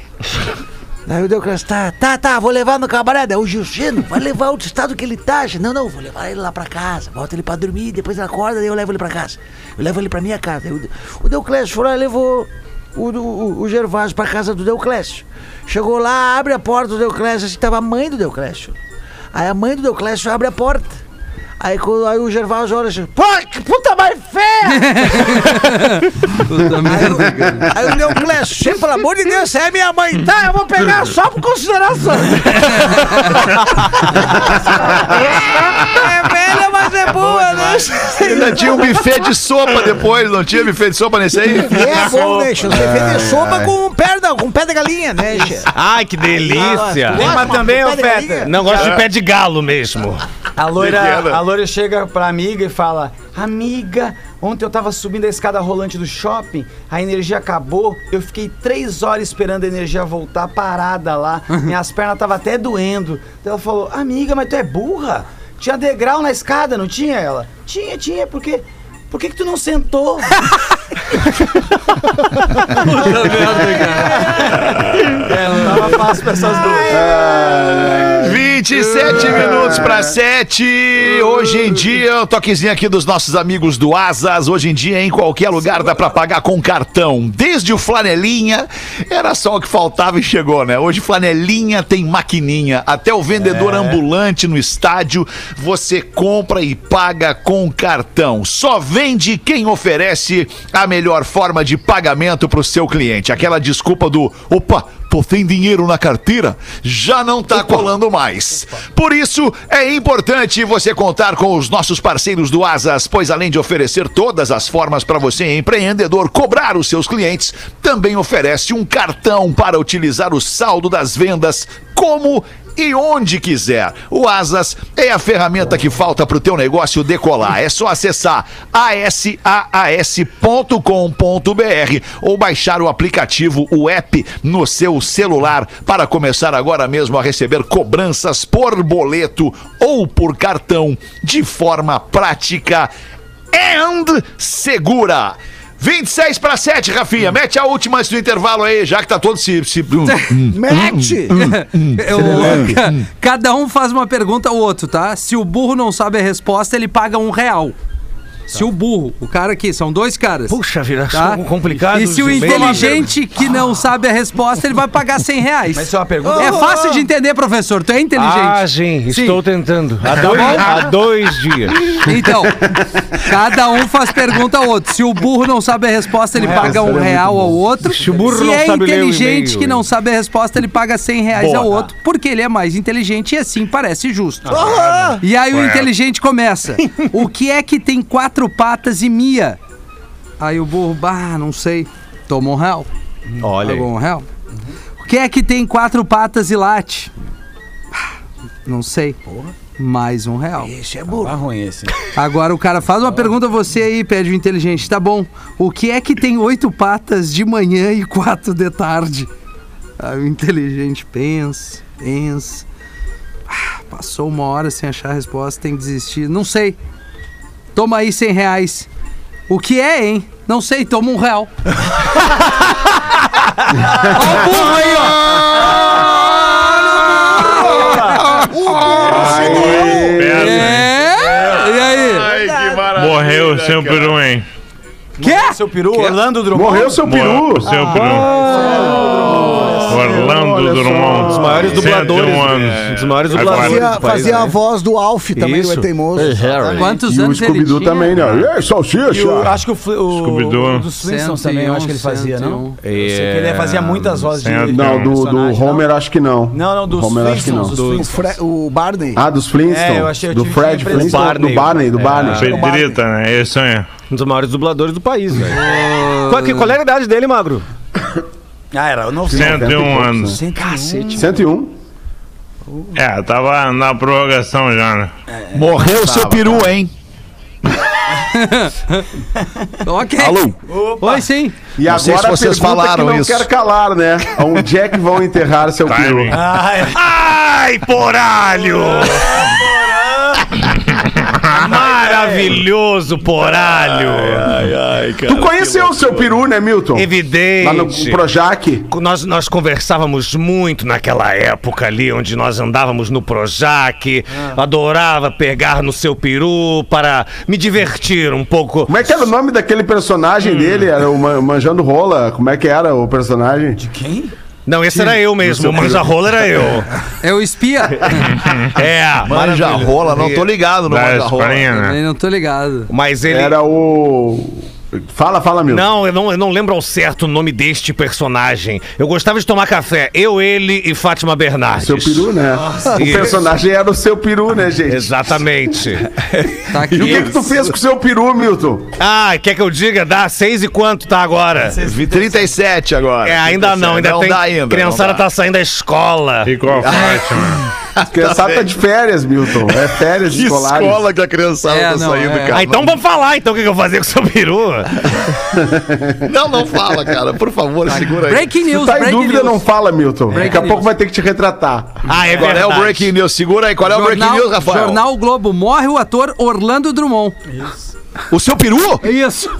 Daí o Deuclésio, tá, tá, tá, vou levar no cabaré. Daí o Gilcino, vai levar o estado que ele tá. Não, não, vou levar ele lá pra casa. Bota ele pra dormir, depois ele acorda, daí eu levo ele pra casa. Eu levo ele pra minha casa. Daí o, Deuclésio foi lá e levou o, o, o Gervásio pra casa do Deuclésio. Chegou lá, abre a porta do Deuclésio, assim, tava a mãe do Deuclésio. Aí a mãe do Deuclésio abre a porta. Aí, quando- aí o Gervásio olha assim, pô, que puta mais feia! Puta merda, cara. Aí o Deuclésio, "Che, pelo amor de Deus, essa é minha mãe. Tá, eu vou pegar só por consideração. é velha, mas é boa, né? Ainda tinha um buffet de sopa depois, não tinha buffet de sopa nesse aí? É bom, né, che? Você fez sopa com perna, com pé de galinha, né? Ai, que delícia! Gosta, Mas também, ô pé de Feta? Não gosto de pé de galo mesmo. A loira, a loira chega pra amiga e fala: Amiga, ontem eu tava subindo a escada rolante do shopping, a energia acabou, eu fiquei três horas esperando a energia voltar parada lá, minhas pernas tava até doendo. Daí ela falou: Amiga, mas tu é burra? Tinha degrau na escada, não tinha ela? Tinha, tinha, porque por que que tu não sentou? é, não tava fácil pra essas duas. 27 minutos para 7. Hoje em dia, o toquezinho aqui dos nossos amigos do Asas. Hoje em dia, em qualquer lugar, dá para pagar com cartão. Desde o flanelinha, era só o que faltava e chegou, né? Hoje, flanelinha tem maquininha. Até o vendedor ambulante no estádio, você compra e paga com cartão. Só vende quem oferece a melhor forma de pagamento para o seu cliente. Aquela desculpa do opa. Pô, tem dinheiro na carteira? Já não tá colando mais. Por isso, é importante você contar com os nossos parceiros do Asas, pois além de oferecer todas as formas para você, empreendedor, cobrar os seus clientes, também oferece um cartão para utilizar o saldo das vendas como e onde quiser. O Asas é a ferramenta que falta para o teu negócio decolar. É só acessar asaas.com.br ou baixar o aplicativo, o app, no seu celular para começar agora mesmo a receber cobranças por boleto ou por cartão de forma prática and segura. 26 para 7, Rafinha. Mete a última antes do intervalo aí, já que tá todo se. se... Mete! Eu- ca- cada um faz uma pergunta ao outro, tá? Se o burro não sabe a resposta, ele paga um real. Se o burro, o cara aqui, são dois caras. Puxa vida, Tá? complicado. E se o inteligente que não sabe a resposta, ele vai pagar 100 reais. Mas isso é uma pergunta. É fácil de entender, professor. Tu é inteligente. Ah, sim, estou tentando. Há dois, há dois dias. Então, cada um faz pergunta ao outro. Se o burro não sabe a resposta, ele paga um real ao outro. Se o burro Se não é sabe inteligente que não sabe a resposta, ele paga 100 reais Boa. ao outro, porque ele é mais inteligente e assim parece justo. Aham. E aí o inteligente começa. O que é que tem quatro patas e mia? Aí o burro, bah, não sei. Toma um real. Olha. Pagou um real. O que é que tem quatro patas e late? Ah, Não sei. Mais um real. Esse é Tá burro. ruim esse. Agora o cara faz uma pergunta a você aí, pede o inteligente. Tá bom. O que é que tem oito patas de manhã e quatro de tarde? Aí o inteligente pensa, pensa. Ah, passou uma hora sem achar a resposta, tem que desistir. Não sei. Toma aí cem reais. O que é, hein? Não sei, toma um real. Ó o burro aí, ó. É? E aí? Ai, que maravilha. Morreu o seu peru, hein? Quê? Seu peru, Orlando Drummond. Morreu seu peru. Seu peru. Orlando. Drummond. Um dos maiores 101 dubladores. anos. Um dos maiores dubladores Fazia, do país, fazia a né? voz do Alf também, Isso. o É Teimoso. Quantos E o anos ele Scooby-Doo tinha? também, né? E aí, E salsicha? o, acho que o, o, o dos Flintstones também, eu acho que ele fazia, não? 101. Eu sei que ele fazia muitas vozes de. Não, do, do Homer acho que não. Não, não, dos Homer acho que não. Flintstones. Dos O, o Barney. Ah, dos Flintstones. É, eu achei, eu do Fred Flintstone. Barney. Do Barney, do Barney. Pedrita, né? Isso aí. Um dos maiores dubladores do país, velho. Qual, qual é a idade dele, Magro? Ah, era o novo. 101 anos. Cacete. 101. É, tava na prorrogação já, né? Morreu o seu peru, hein? Ok. Alô? Oi, sim. E Não sei agora se vocês falaram que não isso. quer calar, né? Onde é que vão enterrar seu peru? Timing. Ah, é. Ai, poralho! Maravilhoso, poralho. Ai, ai, cara. Tu conheceu o seu peru, né, Milton? Evidente. Lá no Projac. Nós, nós conversávamos muito naquela época ali, onde nós andávamos no Projac. Adorava pegar no seu peru para me divertir um pouco. Como é que era o nome daquele personagem dele? Era o Man- Manjando Rola. Como é que era o personagem? Quem? Não, esse era eu mesmo. O manja-rola era eu. É o espia? É, Manja rola, não tô ligado no manja rola. Né? Não tô ligado. mas ele. Era o. Fala, fala, Milton. Não, eu não, eu não lembro ao certo o nome deste personagem. Eu gostava de tomar café. Eu, ele e Fátima Bernardes. Seu peru, né? o Isso. personagem era o seu peru, né, gente? Exatamente. Tá aqui. E o que, que tu fez com o seu peru, Milton? ah, quer que eu diga? Dá seis e quanto tá agora? Vi 37 agora. É, ainda não, ainda não tem. dá ainda. criançada tá saindo da escola. Ficou a Fátima. A criançada tá de férias, Milton. É férias Que escolares. escola que a criançada É, tá não, saindo, é. cara. Ah, então vamos falar então o que eu vou fazer com o seu peru. Não, não fala, cara. Por favor, segura aí. Breaking Se news, tá em breaking dúvida, news. não fala, Milton. Daqui a pouco vai ter que te retratar. Ah, é Qual é verdade. o breaking news? Segura aí. Qual é o breaking news, Rafael? Jornal Globo morre o ator Orlando Drummond. O seu peru? Isso.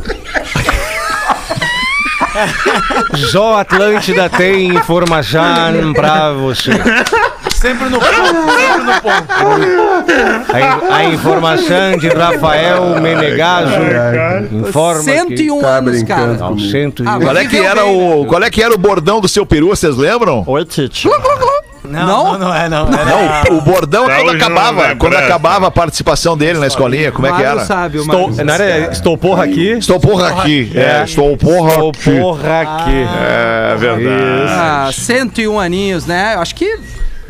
Jó Atlântida tem informação pra você. Sempre no ponto, sempre no ponto. A, in- a informação de Rafael Menegaso informa que... 101 anos, cara. Não, 101. Ah, Qual é que era o, qual é que era o bordão do seu peru, vocês lembram? Oi, Tite. Não, não, não é, não. Era- Não, o, bordão Tá quando não acabava, vai quando acabava a participação dele na escolinha, como é que era? sabe, o Estou, não era, estou porra aqui? Estou porra aqui. É, estou porra Estou aqui. porra aqui. É verdade. Ah, 101 aninhos, né? Acho que.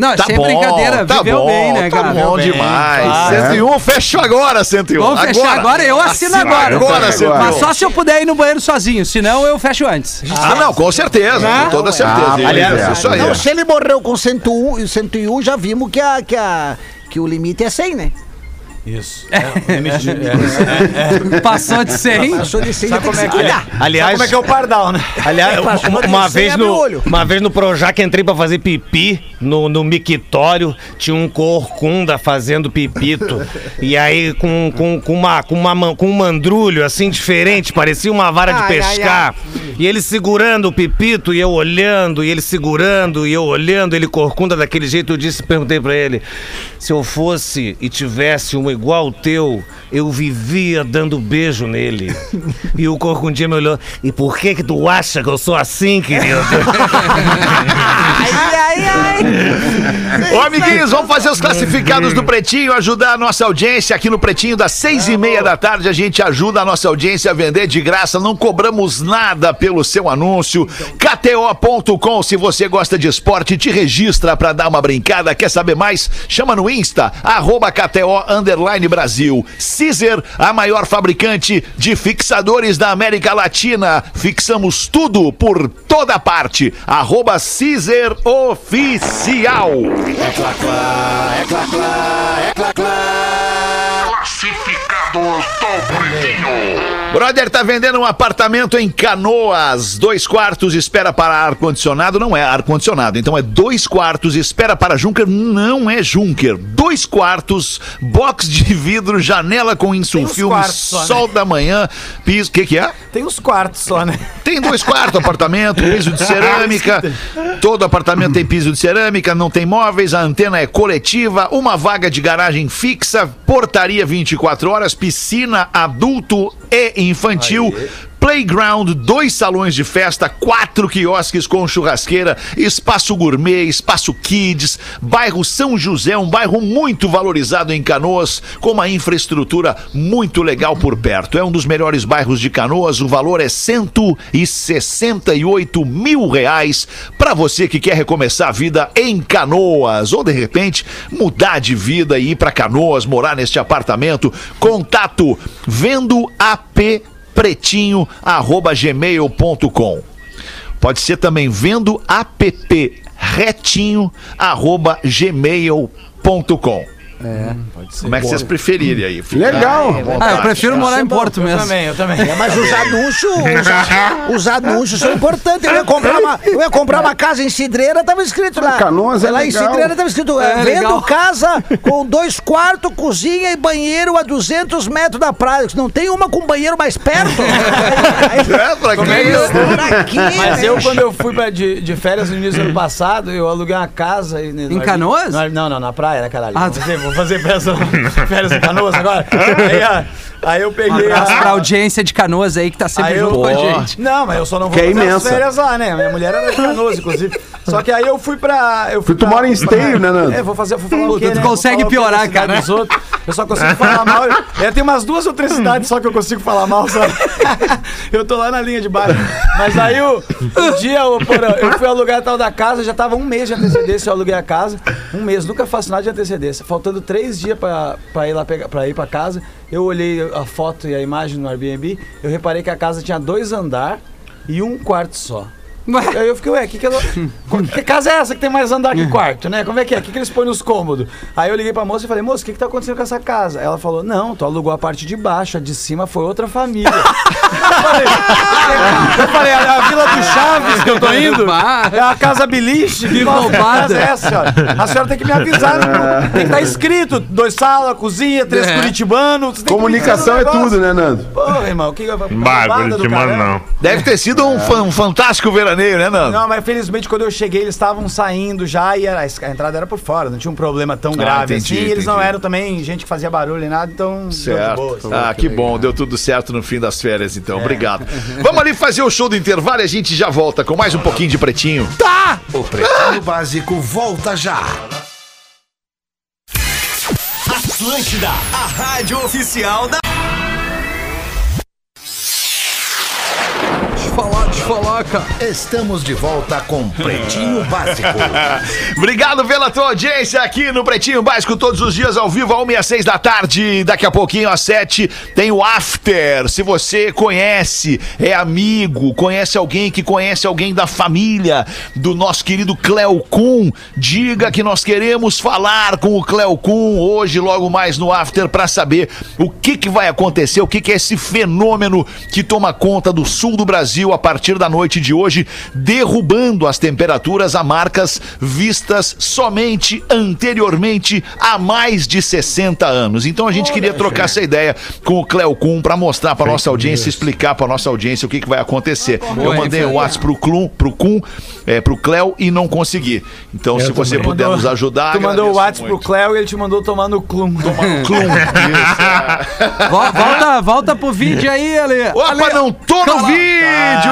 Não, Tá sem bom, brincadeira, tá viveu bom, bem, né, tá cara? bom bem, demais. claro. 101, fecha agora, 101. Vamos fechar agora, eu assino agora. Agora, 101. Mas só se eu puder ir no banheiro sozinho, senão eu fecho antes. Ah, não, com certeza, com toda certeza. Ah, aliás, isso aí. Não, se ele morreu com 101, 101 já vimos que, a, que, a, que o limite é 100, né? Isso. É, de- é, é. Passou de 100. Passou de 100, Sabe como é que é? Aliás, Sabe como é que é o pardal, né? Aliás, uma, uma 100, vez no, uma vez no Projac entrei pra fazer pipi no, no mictório, tinha um corcunda fazendo pipito. e aí com, com, com, uma, com, uma, com um mandrulho assim diferente, parecia uma vara de Ai, ai, pescar. E ele segurando o pipito e eu olhando, e ele segurando e eu olhando, ele corcunda daquele jeito. Eu disse, perguntei pra ele: se eu fosse e tivesse um igual ao teu, eu vivia dando beijo nele. E o corcundinha me olhou: e por que que tu acha que eu sou assim, querido? Ai, ai, ai. Ô, amiguinhos, vamos fazer os classificados do Pretinho, ajudar a nossa audiência aqui no Pretinho das seis e meia da tarde. A gente ajuda a nossa audiência a vender de graça, não cobramos nada pelo seu anúncio. KTO.com, se você gosta de esporte, te registra pra dar uma brincada. Quer saber mais? Chama no Insta, arroba KTO Underline Brasil. Caesar, a maior fabricante de fixadores da América Latina. Fixamos tudo por toda parte. Arroba Caesar Oficial. Imparcial. É clá, clá, é clá, clá, é clá, clá. Classificados do Pretinho. Brother tá vendendo um apartamento em Canoas, dois quartos, espera para ar-condicionado, não é ar-condicionado, então é dois quartos, espera para Junker, não é Junker, dois quartos, box de vidro, janela com insulfilme, né? sol da manhã, piso, que que é? Tem uns quartos só, né? Tem dois quartos, apartamento, piso de cerâmica. Todo apartamento tem piso de cerâmica, não tem móveis, a antena é coletiva, uma vaga de garagem fixa, portaria 24 horas, piscina adulto e infantil. Playground, dois salões de festa, quatro quiosques com churrasqueira, espaço gourmet, espaço kids, bairro São José, um bairro muito valorizado em Canoas, com uma infraestrutura muito legal por perto. É um dos melhores bairros de Canoas, o valor é 168 mil reais para você que quer recomeçar a vida em Canoas, ou de repente mudar de vida e ir para Canoas, morar neste apartamento. Contato vendo AP pretinho arroba gmail.com Pode ser também vendo app retinho arroba gmail.com Como é que vocês preferirem aí? Fica Legal. Ah, eu prefiro morar em Porto Eu mesmo. também, eu também. É, mas os anúncios, os, os anúncios são importantes. Eu ia comprar uma, eu ia comprar uma casa em Cidreira, tava escrito lá. Canoas é lá em legal. Cidreira tava escrito, É, vendo legal. casa com dois quartos, cozinha e banheiro a 200 metros da praia. Eu Não tem uma com banheiro mais perto? É, pra Como é que quem? eu- Pra quê, Mas né? eu, quando eu fui pra, de, de férias no início do ano passado, eu aluguei uma casa. e- no- Em Canoas? no- não, não, na praia, né, caralho? Ah, vou fazer férias, férias em Canoas agora. Aí, ah, aí eu Um peguei abraço pra a... audiência de canoas aí que tá sempre Aí eu, junto com a gente. Não, mas eu só não vou Que é fazer as imensa. férias lá, né? Minha mulher era de Canoas, inclusive. Só que aí eu fui pra... Eu fui Tu pra- mora em esteio, né, Nando? É, vou fazer, vou falar o quê, tu né? consegue o piorar, cara. dos outros. Eu só consigo falar mal. É, tem umas duas ou três cidades só que eu consigo falar mal, sabe? Eu tô lá na linha de baixo. Mas aí o, o dia, porra, eu fui alugar a tal da casa, já tava um mês de antecedência, eu aluguei a casa. Um mês, nunca faço nada de antecedência. Faltando três dias pra, pra ir lá pegar, pra ir pra casa, eu olhei a foto e a imagem no Airbnb, eu reparei que a casa tinha dois andar e um quarto só. Aí eu fiquei, ué, que, que, ela- que casa é essa que tem mais andar que quarto, né? Como é que é? O que, que eles põem nos cômodos? Aí eu liguei pra moça e falei, moça, o que, que tá acontecendo com essa casa? Ela falou, não, tu alugou a parte de baixo, a de cima foi outra família. falei, eu falei, a, a Vila do Chaves que eu tô indo é a Casa Beliche. Que roubada. é essa, senhora? A senhora tem que me avisar. né? Tem que estar escrito: dois salas, cozinha, três É. curitibanos. Você tem que me Comunicação dizer é negócio. tudo, né, Nando? Porra, irmão, que Bagulho do de mano, não. Deve ter sido um, fan- um fantástico veraneio, né, Nando? Não, mas felizmente quando eu cheguei eles estavam saindo já e era- a entrada era por fora, não tinha um problema tão grave entendi, assim. e Eles não entendi. eram também gente que fazia barulho nem nada, então deu de Certo. boa, assim. Ah, que bom. Deu tudo certo no fim das férias, então. Obrigado. Vamos ali fazer o show do intervalo e a gente já volta com mais um pouquinho de pretinho. O Pretinho Básico volta já. Atlântida, a rádio oficial da. Falar, cara. Estamos de volta com Pretinho Básico. Obrigado pela tua audiência aqui no Pretinho Básico, todos os dias ao vivo, ao 1 e às 6 da tarde. Daqui a pouquinho, às 7, tem o After. Se você conhece, é amigo, conhece alguém que conhece alguém da família do nosso querido Cleo Kuhn, diga que nós queremos falar com o Cleo Kuhn hoje, logo mais no After, para saber o que, que vai acontecer, o que, que é esse fenômeno que toma conta do sul do Brasil a partir da noite de hoje, derrubando as temperaturas a marcas vistas somente anteriormente há mais de 60 anos. Então a gente queria trocar essa ideia com o Cleo Kuhn para mostrar para nossa audiência, explicar para nossa audiência o que, que vai acontecer. Eu Boa, mandei um hein, WhatsApp pro Kuhn, pro Kuhn, é, pro Cleo e não consegui. Então se você puder nos ajudar, Tu mandou o WhatsApp pro muito. Cléo e ele te mandou tomar no clum. Kuhn. Isso, é. Vol- Volta, volta pro vídeo aí, Ale. Opa, não tô no vídeo,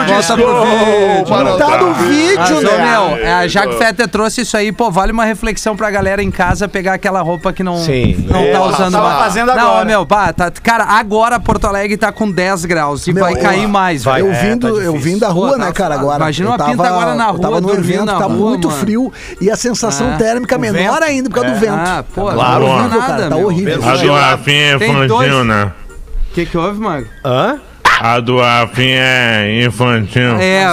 Volta desculpa. Vídeo. Não Tá no vídeo, né? meu, é, já que o Fetter trouxe isso aí, pô, vale uma reflexão pra galera em casa pegar aquela roupa que não, Sim. não tá usando tava mais. fazendo Não, agora. meu, pá, tá, cara, agora Porto Alegre tá com 10 graus e Meu, vai cair eu- mais. vai. Eu velho. vindo, tá eu vim da rua, Pô, né, tá cara, foda. agora. Imagina uma pinta agora na rua, tava no dormindo evento, tá rua, muito mano. frio e a sensação Ah, térmica menor vento. ainda por causa do vento. Ah, pô, Claro. não Horrível, cara, nada, tá horrível. A Rafinha é dois- infantil, né? O que que houve, Mago? Hã? A do Rafinha é infantil. É,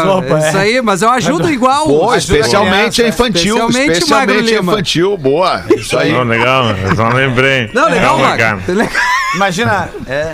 isso é. aí, mas eu ajudo igual. Ajuda especialmente criança, infantil. especialmente Especialmente, Magro Lima. infantil. Boa. Isso aí. Não, legal, eu só lembrei. Não, legal, Calma, Mago. cara. Imagina, é.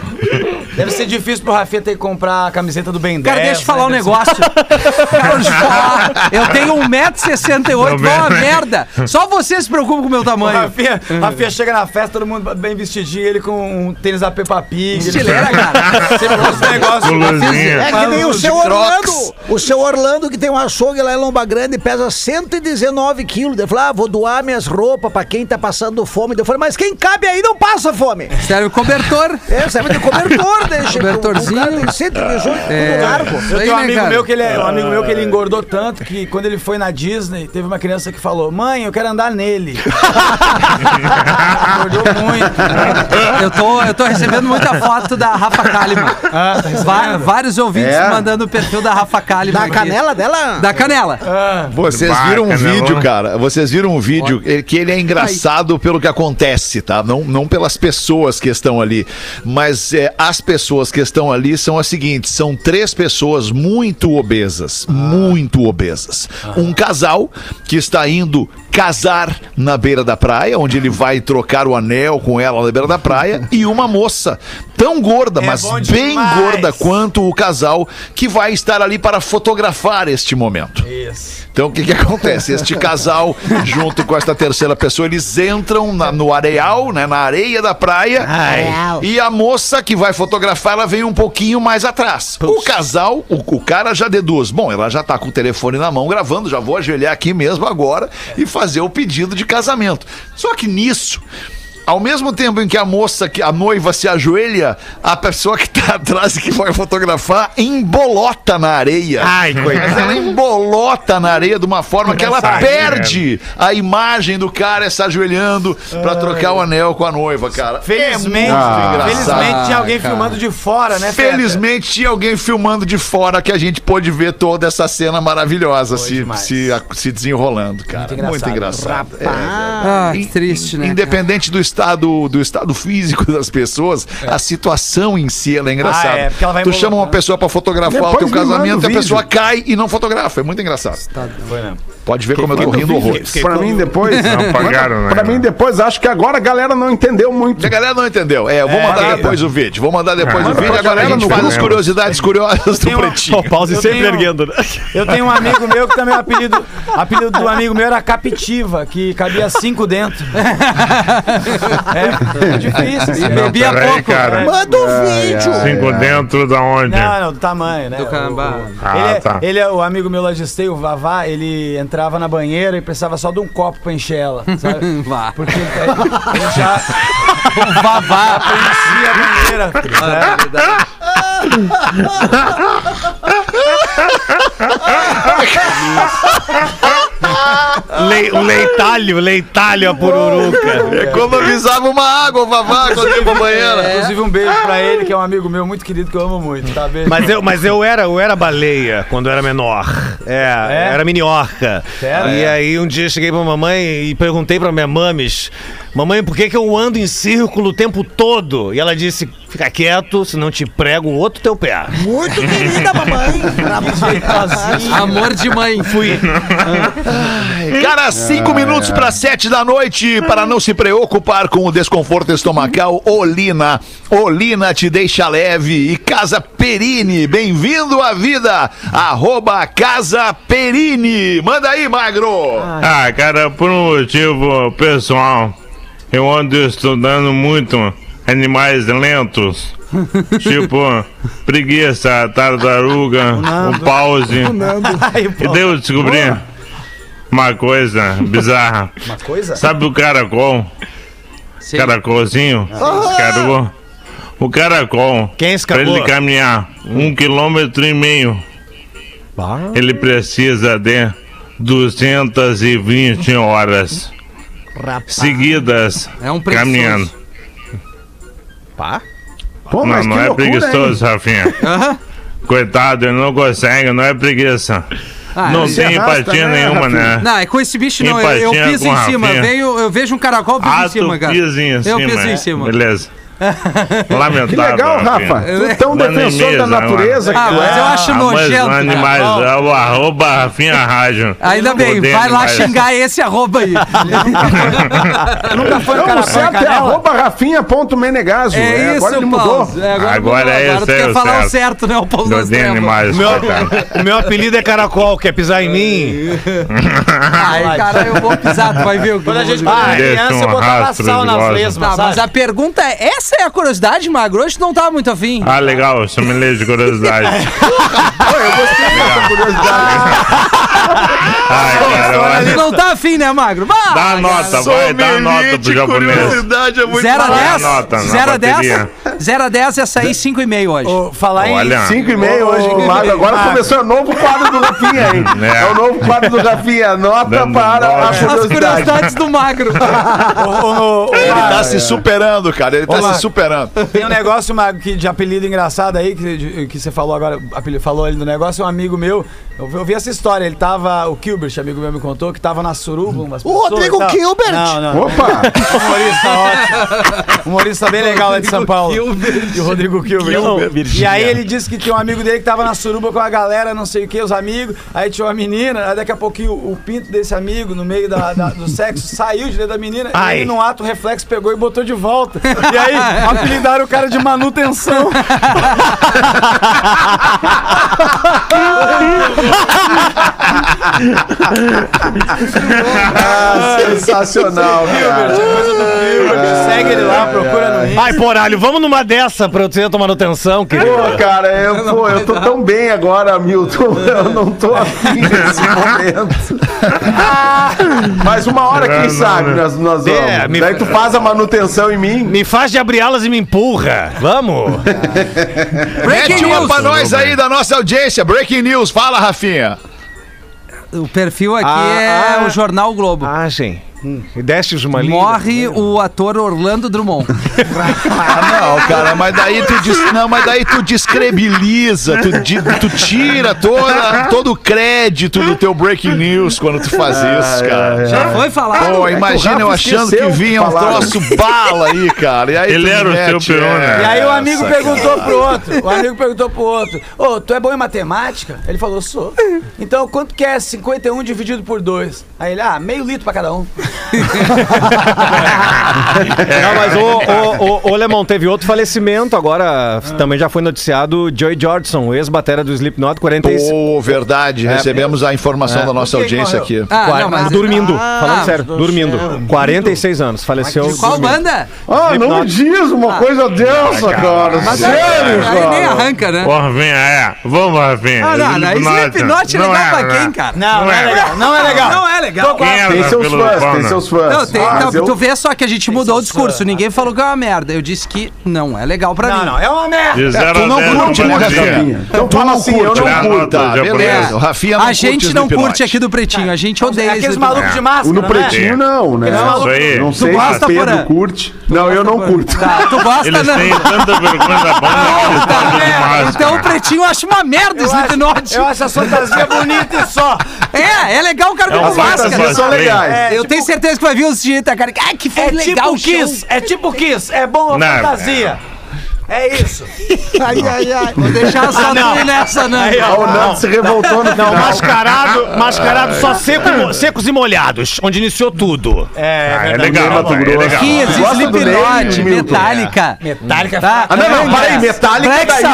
Deve ser difícil pro Rafinha ter que comprar a camiseta do Ben 10. Cara, deixa eu falar um né? negócio. Cara, deixa eu falar. Eu tenho 1,68m, Tô igual uma merda. Só você se preocupa com o meu O tamanho. Rafinha, Rafinha chega na festa, todo mundo bem vestidinho, ele com um tênis da Peppa Pig. ele- Estileira, cara. Sempre negócios. Com luzinha. É que nem o seu. Orlando. O seu Orlando, que tem um açougue lá em Lomba Grande, pesa 119 quilos. Ele falou: ah, vou doar minhas roupas pra quem tá passando fome. Eu falei, mas quem cabe aí não passa fome. Serve cobertor. É, serve de cobertor, deixa. Cobertorzinho. O cara tem 118, É. tudo largo. Eu tenho um né, amigo cara? meu que ele é, um amigo meu que ele engordou tanto que quando ele foi na Disney, teve uma criança que falou: "Mãe, eu quero andar nele". engordou muito. Eu tô, eu tô recebendo muita foto da Rafa Kalimann. Ah, tá? Va- vários ouvintes É? mandando o perfil da Rafa Kalimann. Da aqui. canela dela? Da canela. Vocês Bah, viram um vídeo, cara. Vocês viram um vídeo que ele é engraçado pelo que acontece, tá? Não, não pelas pessoas que estão ali. Mas eh, as pessoas que estão ali são as seguintes: são três pessoas muito obesas. Muito obesas. Um casal que está indo casar na beira da praia, onde ele vai trocar o anel com ela na beira da praia, e uma moça tão gorda, É mas bem gorda quanto o casal que vai estar ali para fotografar este momento. Isso. Então o que, que acontece? Este casal, junto com esta terceira pessoa, eles entram na- no areal, né, na areia da praia. E a moça que vai fotografar, ela vem um pouquinho mais atrás. O casal, o, o cara já deduz. Bom, ela já tá com o telefone na mão gravando, já vou ajoelhar aqui mesmo agora e fazer o pedido de casamento. Só que nisso. Ao mesmo tempo em que a moça, que a noiva se ajoelha, a pessoa que tá atrás e que vai fotografar embolota na areia. Ai, Mas coitado. ela embolota na areia de uma forma que ela Essa aí, perde a imagem do cara se ajoelhando pra trocar o anel com a noiva, cara. Felizmente, é muito engraçado. felizmente tinha alguém cara. filmando de fora, né? Feta? Felizmente tinha alguém filmando de fora que a gente pôde ver toda essa cena maravilhosa se, se, se desenrolando, cara. Muito Muito engraçado. engraçado. É, Ah, que triste, né? Independente do estado, do estado físico das pessoas, a situação em si ela é engraçada. Ah, é, porque ela vai tu chama uma pessoa pra fotografar o Depois teu me manda casamento o e a vídeo. pessoa cai e não fotografa. É muito engraçado. Foi mesmo. Pode ver como eu tô rindo horrores. Pra mim depois. Não pagaram, né? Pra mim depois, acho que agora a galera não entendeu muito. A galera não entendeu. É, eu vou mandar é. depois o vídeo. Vou mandar depois o Manda vídeo. a galera gente no faz as curiosidades curiosas do pretinho. O pause Eu sempre erguendo, né? Eu tenho um amigo meu que também o apelido, apelido do amigo meu era Capitiva, que cabia cinco dentro. É, é difícil. Não, Bebia peraí, pouco. cara. Manda um vídeo. Cinco dentro da onde? Não, não, do tamanho, né? Do camba. O- o- Ah, ele, é, tá. ele é o amigo meu lá de esteio, o Vavá, ele entrava na banheira e precisava só de um copo pra encher ela, sabe? Vá. Porque ele, ele já Um vavá. preenchia a banheira. filho, sabe? Le, o leitalho, leitalho a pururuca. É como avisava uma água, Vavá, quando ia pra banheira. Inclusive um beijo pra ele, que é um amigo meu muito querido, que eu amo muito, tá? Beijo. Mas eu, mas eu era, eu era baleia quando eu era menor. É, É? era minhoca. Era? E aí um dia eu cheguei pra mamãe e perguntei pra minha mames, mamãe, por que, que eu ando em círculo o tempo todo? E ela disse, fica quieto, senão te prego o outro teu pé. Muito querida, mamãe. Amor de mãe. Fui. Cara, cinco minutos para sete da noite, para não se preocupar com o desconforto estomacal, Olina. Olina te deixa leve e Casa Perini, bem-vindo à vida, arroba Casa Perini. Manda aí, Magro. Ah, cara, por um motivo pessoal, eu ando estudando muito animais lentos. tipo, preguiça, tartaruga, o pause. E daí eu descobri uma coisa bizarra. Uma coisa? Sabe o caracol? Sim. Caracolzinho? Escargou. O caracol, Quem para escapou? ele caminhar um quilômetro e meio, ele precisa de 220 horas seguidas É um preguiçoso. caminhando. Pô, mas não, que não é loucura, hein? preguiçoso, Rafinha. Aham. Coitado, ele não consegue, não é preguiça. Ah, não se tem empatia né, nenhuma, né? Não, é com esse bicho não. Eu, eu piso em cima. Venho, eu vejo um caracol, piso Ah, em cima, cara. pisa em Eu cima. piso em é. cima. Beleza. Lamentável. Que legal, Rafinha. Rafa. Tu é tão Manda defensor da natureza Ah, que tu mas é. eu acho Ah, nojento. os animais, é o arroba Rafinha Rádio. Ainda bem, vai lá xingar esse arroba aí. Nunca foi Não, o caracol certo é arroba rafinha.menegaso. É, É, isso, agora ele mudou. Paulo. É, agora Agora mudou. é Agora esse tu é quer falar o certo. né? O Paulo das animais. Meu, o meu apelido é caracol, quer pisar em mim? Ai, cara, eu vou pisar, tu vai ver o que Quando a gente. Deixa criança, eu um botava sal gosma. lesmas, Tá, mas a pergunta é: essa é a curiosidade, Magro? Hoje tu não tava muito afim. Ah, legal, sommelier de curiosidade. Ai, cara, Tu olha. não tá afim, né, Magro? Bah, Dá a nota, vai, dá a nota pro japonês. curiosidade é muito 0 a Dá a 10? nota na 0 a 10? bateria. 0 a 10 ia sair 5,5 hoje. Ô, Falar em... Olha. 5 e meio hoje, Ô, Mago. Agora Mago. começou o novo quadro do Rafinha, hein? É. É, o novo quadro do Rafinha. Nota Dando para nota. As curiosidade. curiosidades do Magro. Ô, ô, Ele tá se superando, cara. Ele tá Olá. se superando. Tem um negócio, Mago, que, de apelido engraçado aí, que, de- que você falou agora, apelido, falou ali do negócio, um amigo meu, eu, vi- eu vi essa história, ele tava, o Kilbert, amigo meu me contou, que tava na suruba, umas O Rodrigo. Kilbert? Não, não. Opa! Humorista ótimo. Humorista bem legal lá de São Paulo. E o Rodrigo Kilbert. E aí ele disse que tinha um amigo dele que tava na suruba com a galera, não sei o que, os amigos. Aí tinha uma menina, aí daqui a pouquinho o, o pinto desse amigo, no meio da, da- do sexo, saiu de dentro da menina. Ai. E ele, num ato reflexo, pegou e botou de volta. E aí apelidaram o cara de manutenção. Ah, sensacional, cara. Segue ele lá, procura no Insta. Ai, poralho, vamos numa dessa pra eu ter tomar manutenção, querido. Pô, cara, eu, pô, eu tô tão bem agora, Milton. Eu não tô afim nesse momento. Mas uma hora, É, quem não, sabe, né? nós, nós vamos. É, me- Daí tu faz a manutenção em mim. Me faz de abrir alas e me empurra. Vamos. Mete uma news. pra nós aí da nossa audiência. Breaking news. Fala, Rafinha. O perfil aqui Ah, é ah. o Jornal Globo. Ah, gente. E destes uma linha. Morre o ator Orlando Drummond. Ah, não, cara, mas daí tu dis- não, mas daí tu descredibiliza, tu, di- tu tira toda, todo o crédito do teu breaking news quando tu faz isso, cara. Já foi falado? Pô, É imagina eu Rafa achando que vinha um falar. troço bala aí, cara. E aí Ele era o mete seu peru, né? E aí o amigo essa, perguntou pro outro, o amigo perguntou pro outro, ô, tu é bom em matemática? Ele falou, sou. Então quanto que é 51 dividido por 2? Aí ele, ah, meio litro pra cada um. Não, mas o, o, o, o Lemon teve outro falecimento agora, também já foi noticiado, Joey Jordison, o ex-batera do Slipknot, 46. Pô, verdade, recebemos a informação da nossa audiência morreu? aqui. Ah, Qua- não, mas... dormindo, Ah, falando sério, do dormindo. céu. 46 anos, faleceu. Qual dormindo. banda? Ah, não diz uma coisa dessa, cara. Sério, Aí nem cara. arranca, né? Ô, Rafinha, é. Vamos, Rafinha. Ah, não, não. Slipknot é Não legal pra né? quem, cara? Não, não é legal, não é legal. Não é legal. Tem seus fãs, tem seus fãs. Não, tem, Mas não, eu- tu vê só que a gente mudou o discurso. fãs. Ninguém falou que é uma merda. Eu disse que não é legal pra Não, mim. não, é uma merda. Tu não curte, né. Rafinha? Então Tu fala não assim, eu curte, não né? curto. Beleza, Rafinha não A gente não curte aqui do Pretinho. A gente odeia É aqueles malucos de máscara, No né? pretinho não, né? Não sei gosta, se Pedro curte. Não, eu não curto. Tá, tu gosta, Eles né? têm tanta vergonha da banda Tá. Então o Pretinho acha uma merda Slipknot. eu acho a fantasia bonita e só. É, é legal o cara É com máscara. Fantasias são legais. É, Eu tipo- tenho certeza que vai vir os direitos, cara. Ai, que foi É legal tipo o show. Kiss, é tipo Kiss, é bom a Não, fantasia. É isso. Ai, ai, ai. Vou deixar só tu ir nessa, não. Ah, o Nando se revoltou no final. Mascarado, mascarado só seco- secos e molhados, onde iniciou tudo. É, Ah, é verdade. legal, Mato é legal. Gosta do Slipknot? Metallica. Metallica é Tá? Ah, não, não, para aí, Metallica Black daí, tá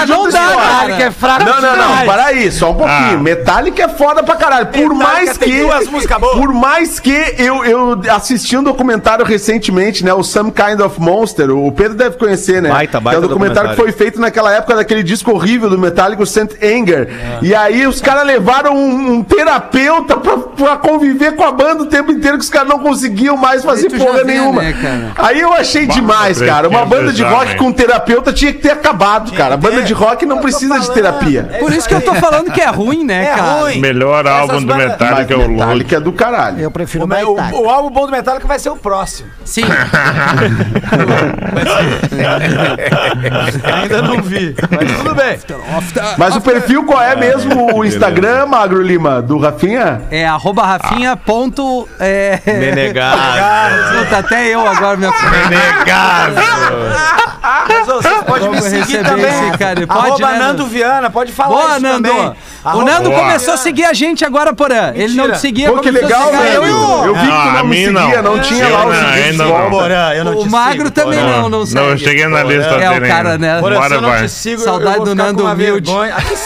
Ah, não dá. Metallica é cara. fraco Não, não, não, para aí, só um pouquinho. Ah. Metallica é foda pra caralho. Por mais que. duas músicas boas. Por mais que eu, eu assisti um documentário recentemente, né? O Some Kind of Monster. O Pedro deve conhecer, né? Baita, baita é um documentário, que foi feito naquela época daquele disco horrível do Metallica, o Saint Anger. E aí os caras levaram um, um terapeuta pra, pra conviver com a banda o tempo inteiro que os caras não conseguiam mais fazer porra vê, nenhuma. né? Aí eu achei demais, cara. Uma banda de rock né? com terapeuta tinha que ter acabado, cara. Banda de rock não precisa de terapia. Por isso que eu tô falando que é ruim, né, É cara? ruim. Melhor Essas álbum do bandas- Metallica é o Load. Metallica é do caralho. Eu prefiro O, o o, Metallica. o álbum bom do Metallica vai ser o próximo. Sim. Ainda não vi, mas tudo bem. Mas o perfil qual é mesmo o Instagram, Magro Lima, do Rafinha? É arroba rafinha ponto... É... Menegado. Puta, até eu agora me Mas, ô, vocês podem me Vamos seguir receber também. esse cara. Pode, Arroba né, Nando Viana, pode falar Boa, isso Nando. também. O Nando Boa. começou a seguir a gente agora, Porã. Ele não te seguia, Pô, que legal, velho. eu. Eu vi que tu não me seguia, não, não. tinha lá os não, seguidores não. Porã, eu não O te Magro sigo, também não, não Não, segue. eu cheguei na lista É o dele. cara, né? Porã, se Bora, eu não vai. te sigo, Saudade do Nando humilde.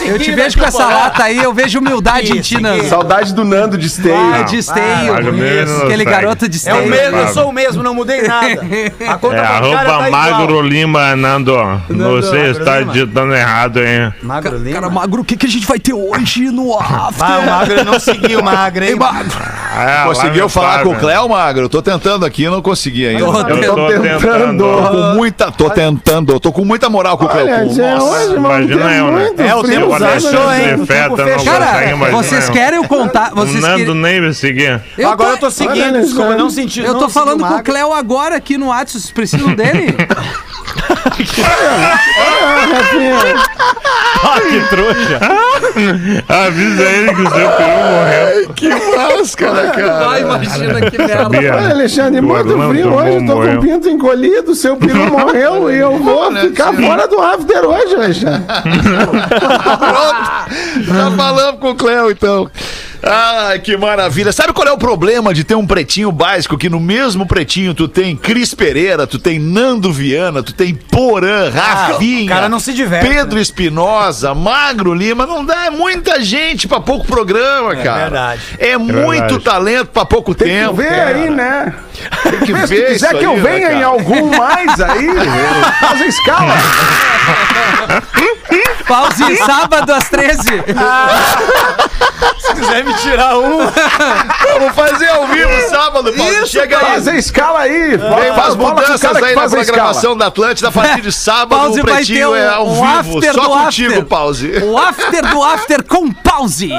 Eu te vejo com essa lata aí, eu vejo humildade em ti, Nando. Saudade do Nando de Esteio. Ah, de esteio. Magro não Aquele garoto de É esteio. o mesmo, eu sou o mesmo, não mudei nada. A conta É arroba tá igual. Magro Lima, Nando. Você Magro está Lima. digitando errado, hein? Magro Lima? Cara, Magro, o que, que a gente vai ter hoje no after? Ah, o Magro não seguiu o Magro, hein? Ei, Magro. É, Conseguiu falar com o. Cléo, Magro? Tô tentando aqui, não consegui ainda. Tô Tô, Eu tô tentando. com muita, tô tentando, tô com muita moral com o Cléo. Olha, já Nossa. hoje, mano, imagina tem eu, né? É, o tempo fechou, hein? Cara, vocês querem o contato? O Vocês Nando querem... nem me seguir. Eu tô, Agora eu tô seguindo, desculpa, não senti. eu tô falando com o. Cléo agora aqui no WhatsApp, vocês precisam dele? Ah, que trouxa. Avisa ele que o seu peru morreu. Que máscara, cara. Ai, imagina que merda. Olha, Alexandre, muito frio hoje, tô com morreu. o pinto encolhido, seu peru morreu e eu vou ficar fora do after hoje, Alexandre. Pronto. Já falamos com o Cléo, então. Ai, que maravilha. Sabe qual é o problema de ter um pretinho básico que no mesmo pretinho tu tem Cris Pereira, tu tem Nando Viana, tu tem Porã, Rafinha, o cara não se diverte, Pedro Espinosa, Magro Lima, não dá, é muita gente pra pouco programa, cara. verdade. É, muito verdade. talento pra pouco Tem que tempo. ver cara. aí, né? Tem que Se ver quiser isso que eu aí, né, venha em cara? algum mais aí, faz a escala. Pause sábado às 13. Se quiser me tirar um. Vamos fazer ao vivo sábado, Paulo. Chega aí. Faz a escala aí. Vem, faz o mudanças aí na faz a escala. programação da Atlântida a partir de sábado. Pause o vai ter Pretinho um, é ao um vivo. after Só contigo, after. Pause. O after do after com pause.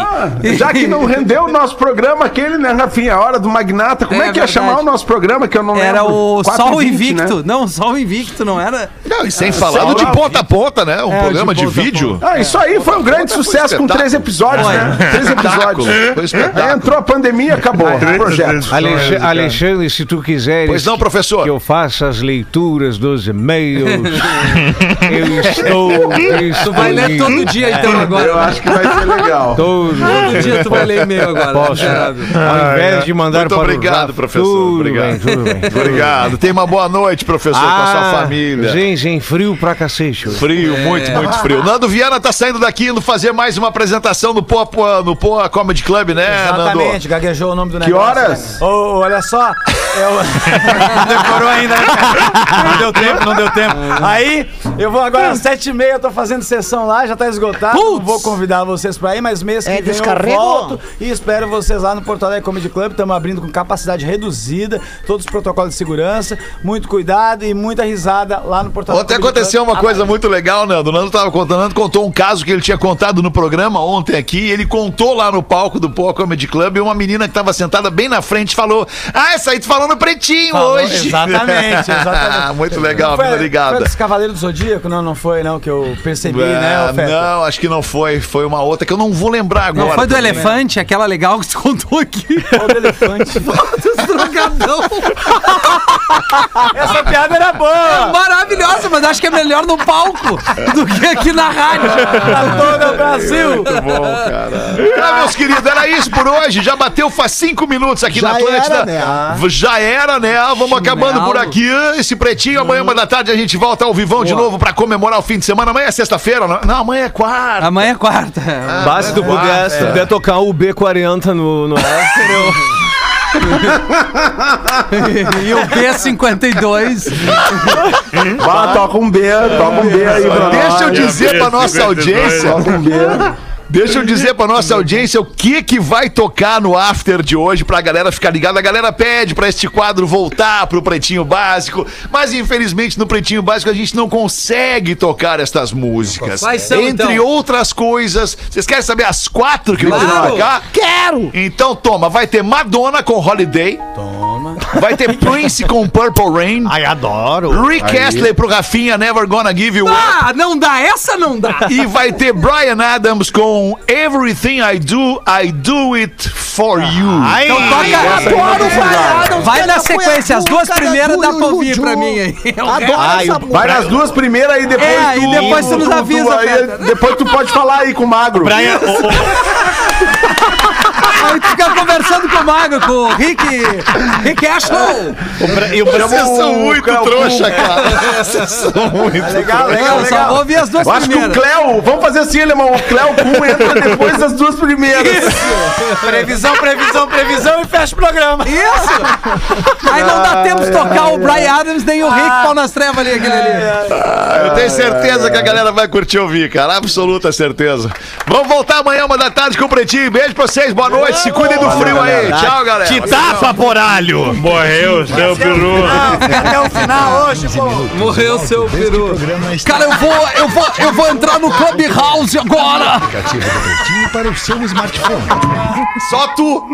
Já que não rendeu o nosso programa aquele, né, Rafinha? A hora do Magnata. Como é, É que ia verdade. chamar o nosso programa que eu não Era lembro? o 4 e Sol 20, Invicto. né? Não, Sol Invicto, não era? Não, e sem falar do Sábado de ponta a ponta, né? Um É, programa de vídeo. Ah, isso aí foi um grande sucesso com três episódios, né? Três episódios. Aí entrou a pandemia, acabou o projeto. Alexandre, se tu quiseres Pois não, professor. que eu faça as leituras dos e-mails, eu estou Tu vai ler todo dia então Eu agora. acho que vai ser legal. Todo Todo dia tu vai ler e-mail agora. Posso. Ao invés de mandar Muito para o obrigado, Zap, professor. Tudo Obrigado. bem, tudo bem. Obrigado. Tenha uma boa noite, professor, com a sua Ah, família. Gente, gente, frio pra cacete. Frio, muito, muito frio. Nando Viana tá saindo daqui indo fazer mais uma apresentação no Poa- no Poa Comedy Club, né, Exatamente, Nando? gaguejou o nome do Que negócio. horas? Ô, ô, olha só, eu... não decorou ainda, né, cara? Não deu tempo, não deu tempo. Aí, eu vou agora às sete e meia, tô fazendo sessão lá, já tá esgotado. Não Putz! vou convidar vocês pra ir, mas mês que É vem eu volto e espero vocês lá no Porto Alegre Comedy Club. Estamos abrindo com capacidade reduzida, todos os protocolos de segurança, muito cuidado e muita risada lá no Porto Alegre Ontem Comedy aconteceu Club. uma coisa muito legal, Nando. O Nando tava contando, Nando contou um caso que ele tinha contado no programa ontem aqui. Ele contou lá no palco do Poa Comedy Club e uma menina que tava sentada bem na frente falou: Ah, essa aí tu falou no pretinho Falou, hoje. Exatamente, exatamente. muito legal, Foi, menina foi dos Cavaleiros do Zodíaco? Não, não foi, não, que eu percebi, né, ô Feta? não, acho que não foi. Foi uma outra que eu não vou lembrar agora. Não foi do também. elefante, aquela legal que tu contou aqui. Qual do elefante? Dos drogadão. Essa piada era boa! Maravilhosa, mas acho que é melhor no palco do que aqui na rádio. Pra todo o Brasil! Muito bom, cara. Ah, meus queridos, era isso por hoje. Já bateu faz cinco minutos aqui Já na Atlântida. era, né? Já era, né? Vamos acabando por aqui. Esse pretinho, amanhã, uma da tarde, a gente volta ao vivão de novo pra comemorar o fim de semana. Amanhã é sexta-feira, não? Não, amanhã é quarta. Amanhã é quarta. Bah, se tu puder, se tu puder tocar o B40 no, no after, eu... E o B52. Bah, toca um B, toca um B aí pra nós. Deixa eu dizer pra nossa 52, audiência. Toca um B. Deixa eu dizer pra nossa audiência o que que vai tocar no after de hoje pra galera ficar ligada. A galera pede pra este quadro voltar pro Pretinho Básico, mas infelizmente no Pretinho Básico a gente não consegue tocar estas músicas. Quais são, Entre então? outras coisas, vocês querem saber as quatro que Claro. vamos tocar? Quero! Então toma, vai ter Madonna com Holiday. Toma. Vai ter Prince com Purple Rain. Ai, adoro. Rick Astley pro Rafinha, Never Gonna Give You Up. Ah, não dá, essa não dá. E vai ter Brian Adams com Everything I Do, I Do It For You. Então toca. Adoro o Brian Adams, Vai na sequência, as duas primeiras dá pra ouvir pra mim aí. Adoro Ai, essa Vai nas duas primeiras aí depois É, tu... e depois tu nos avisa, aí, Peter. Depois tu pode falar aí com o Magro. Brian, Aí tu fica conversando com o Mago, com o Rick. Rick Ashlow. o Bra- e o Bra- Vocês são muito Cleo- trouxa, cara. Vocês são muito Legal, legal, Eu só vou legal. ouvir as duas Eu acho que o primeiras. Cléo, vamos fazer assim, Alemão, o Cléo Kuhn entra depois das duas primeiras. Previsão, previsão, previsão e fecha o programa. Isso! Aí não dá tempo de tocar o Brian Adams nem o Rick pau nas trevas ali, aquele ali. Ah, Eu tenho certeza que a galera vai curtir ouvir, cara. Absoluta certeza. Vamos voltar amanhã, uma da tarde, com o Pretinho. Beijo pra vocês, boa noite. Se cuidem do frio aí. Tchau, galera. Te tapa, poralho! Morreu, seu peru. Até o final hoje, pô. Morreu seu peru. Cara, eu vou, eu vou, eu vou entrar no Clubhouse agora. aplicativo do Pretinho para o seu smartphone. Só tu.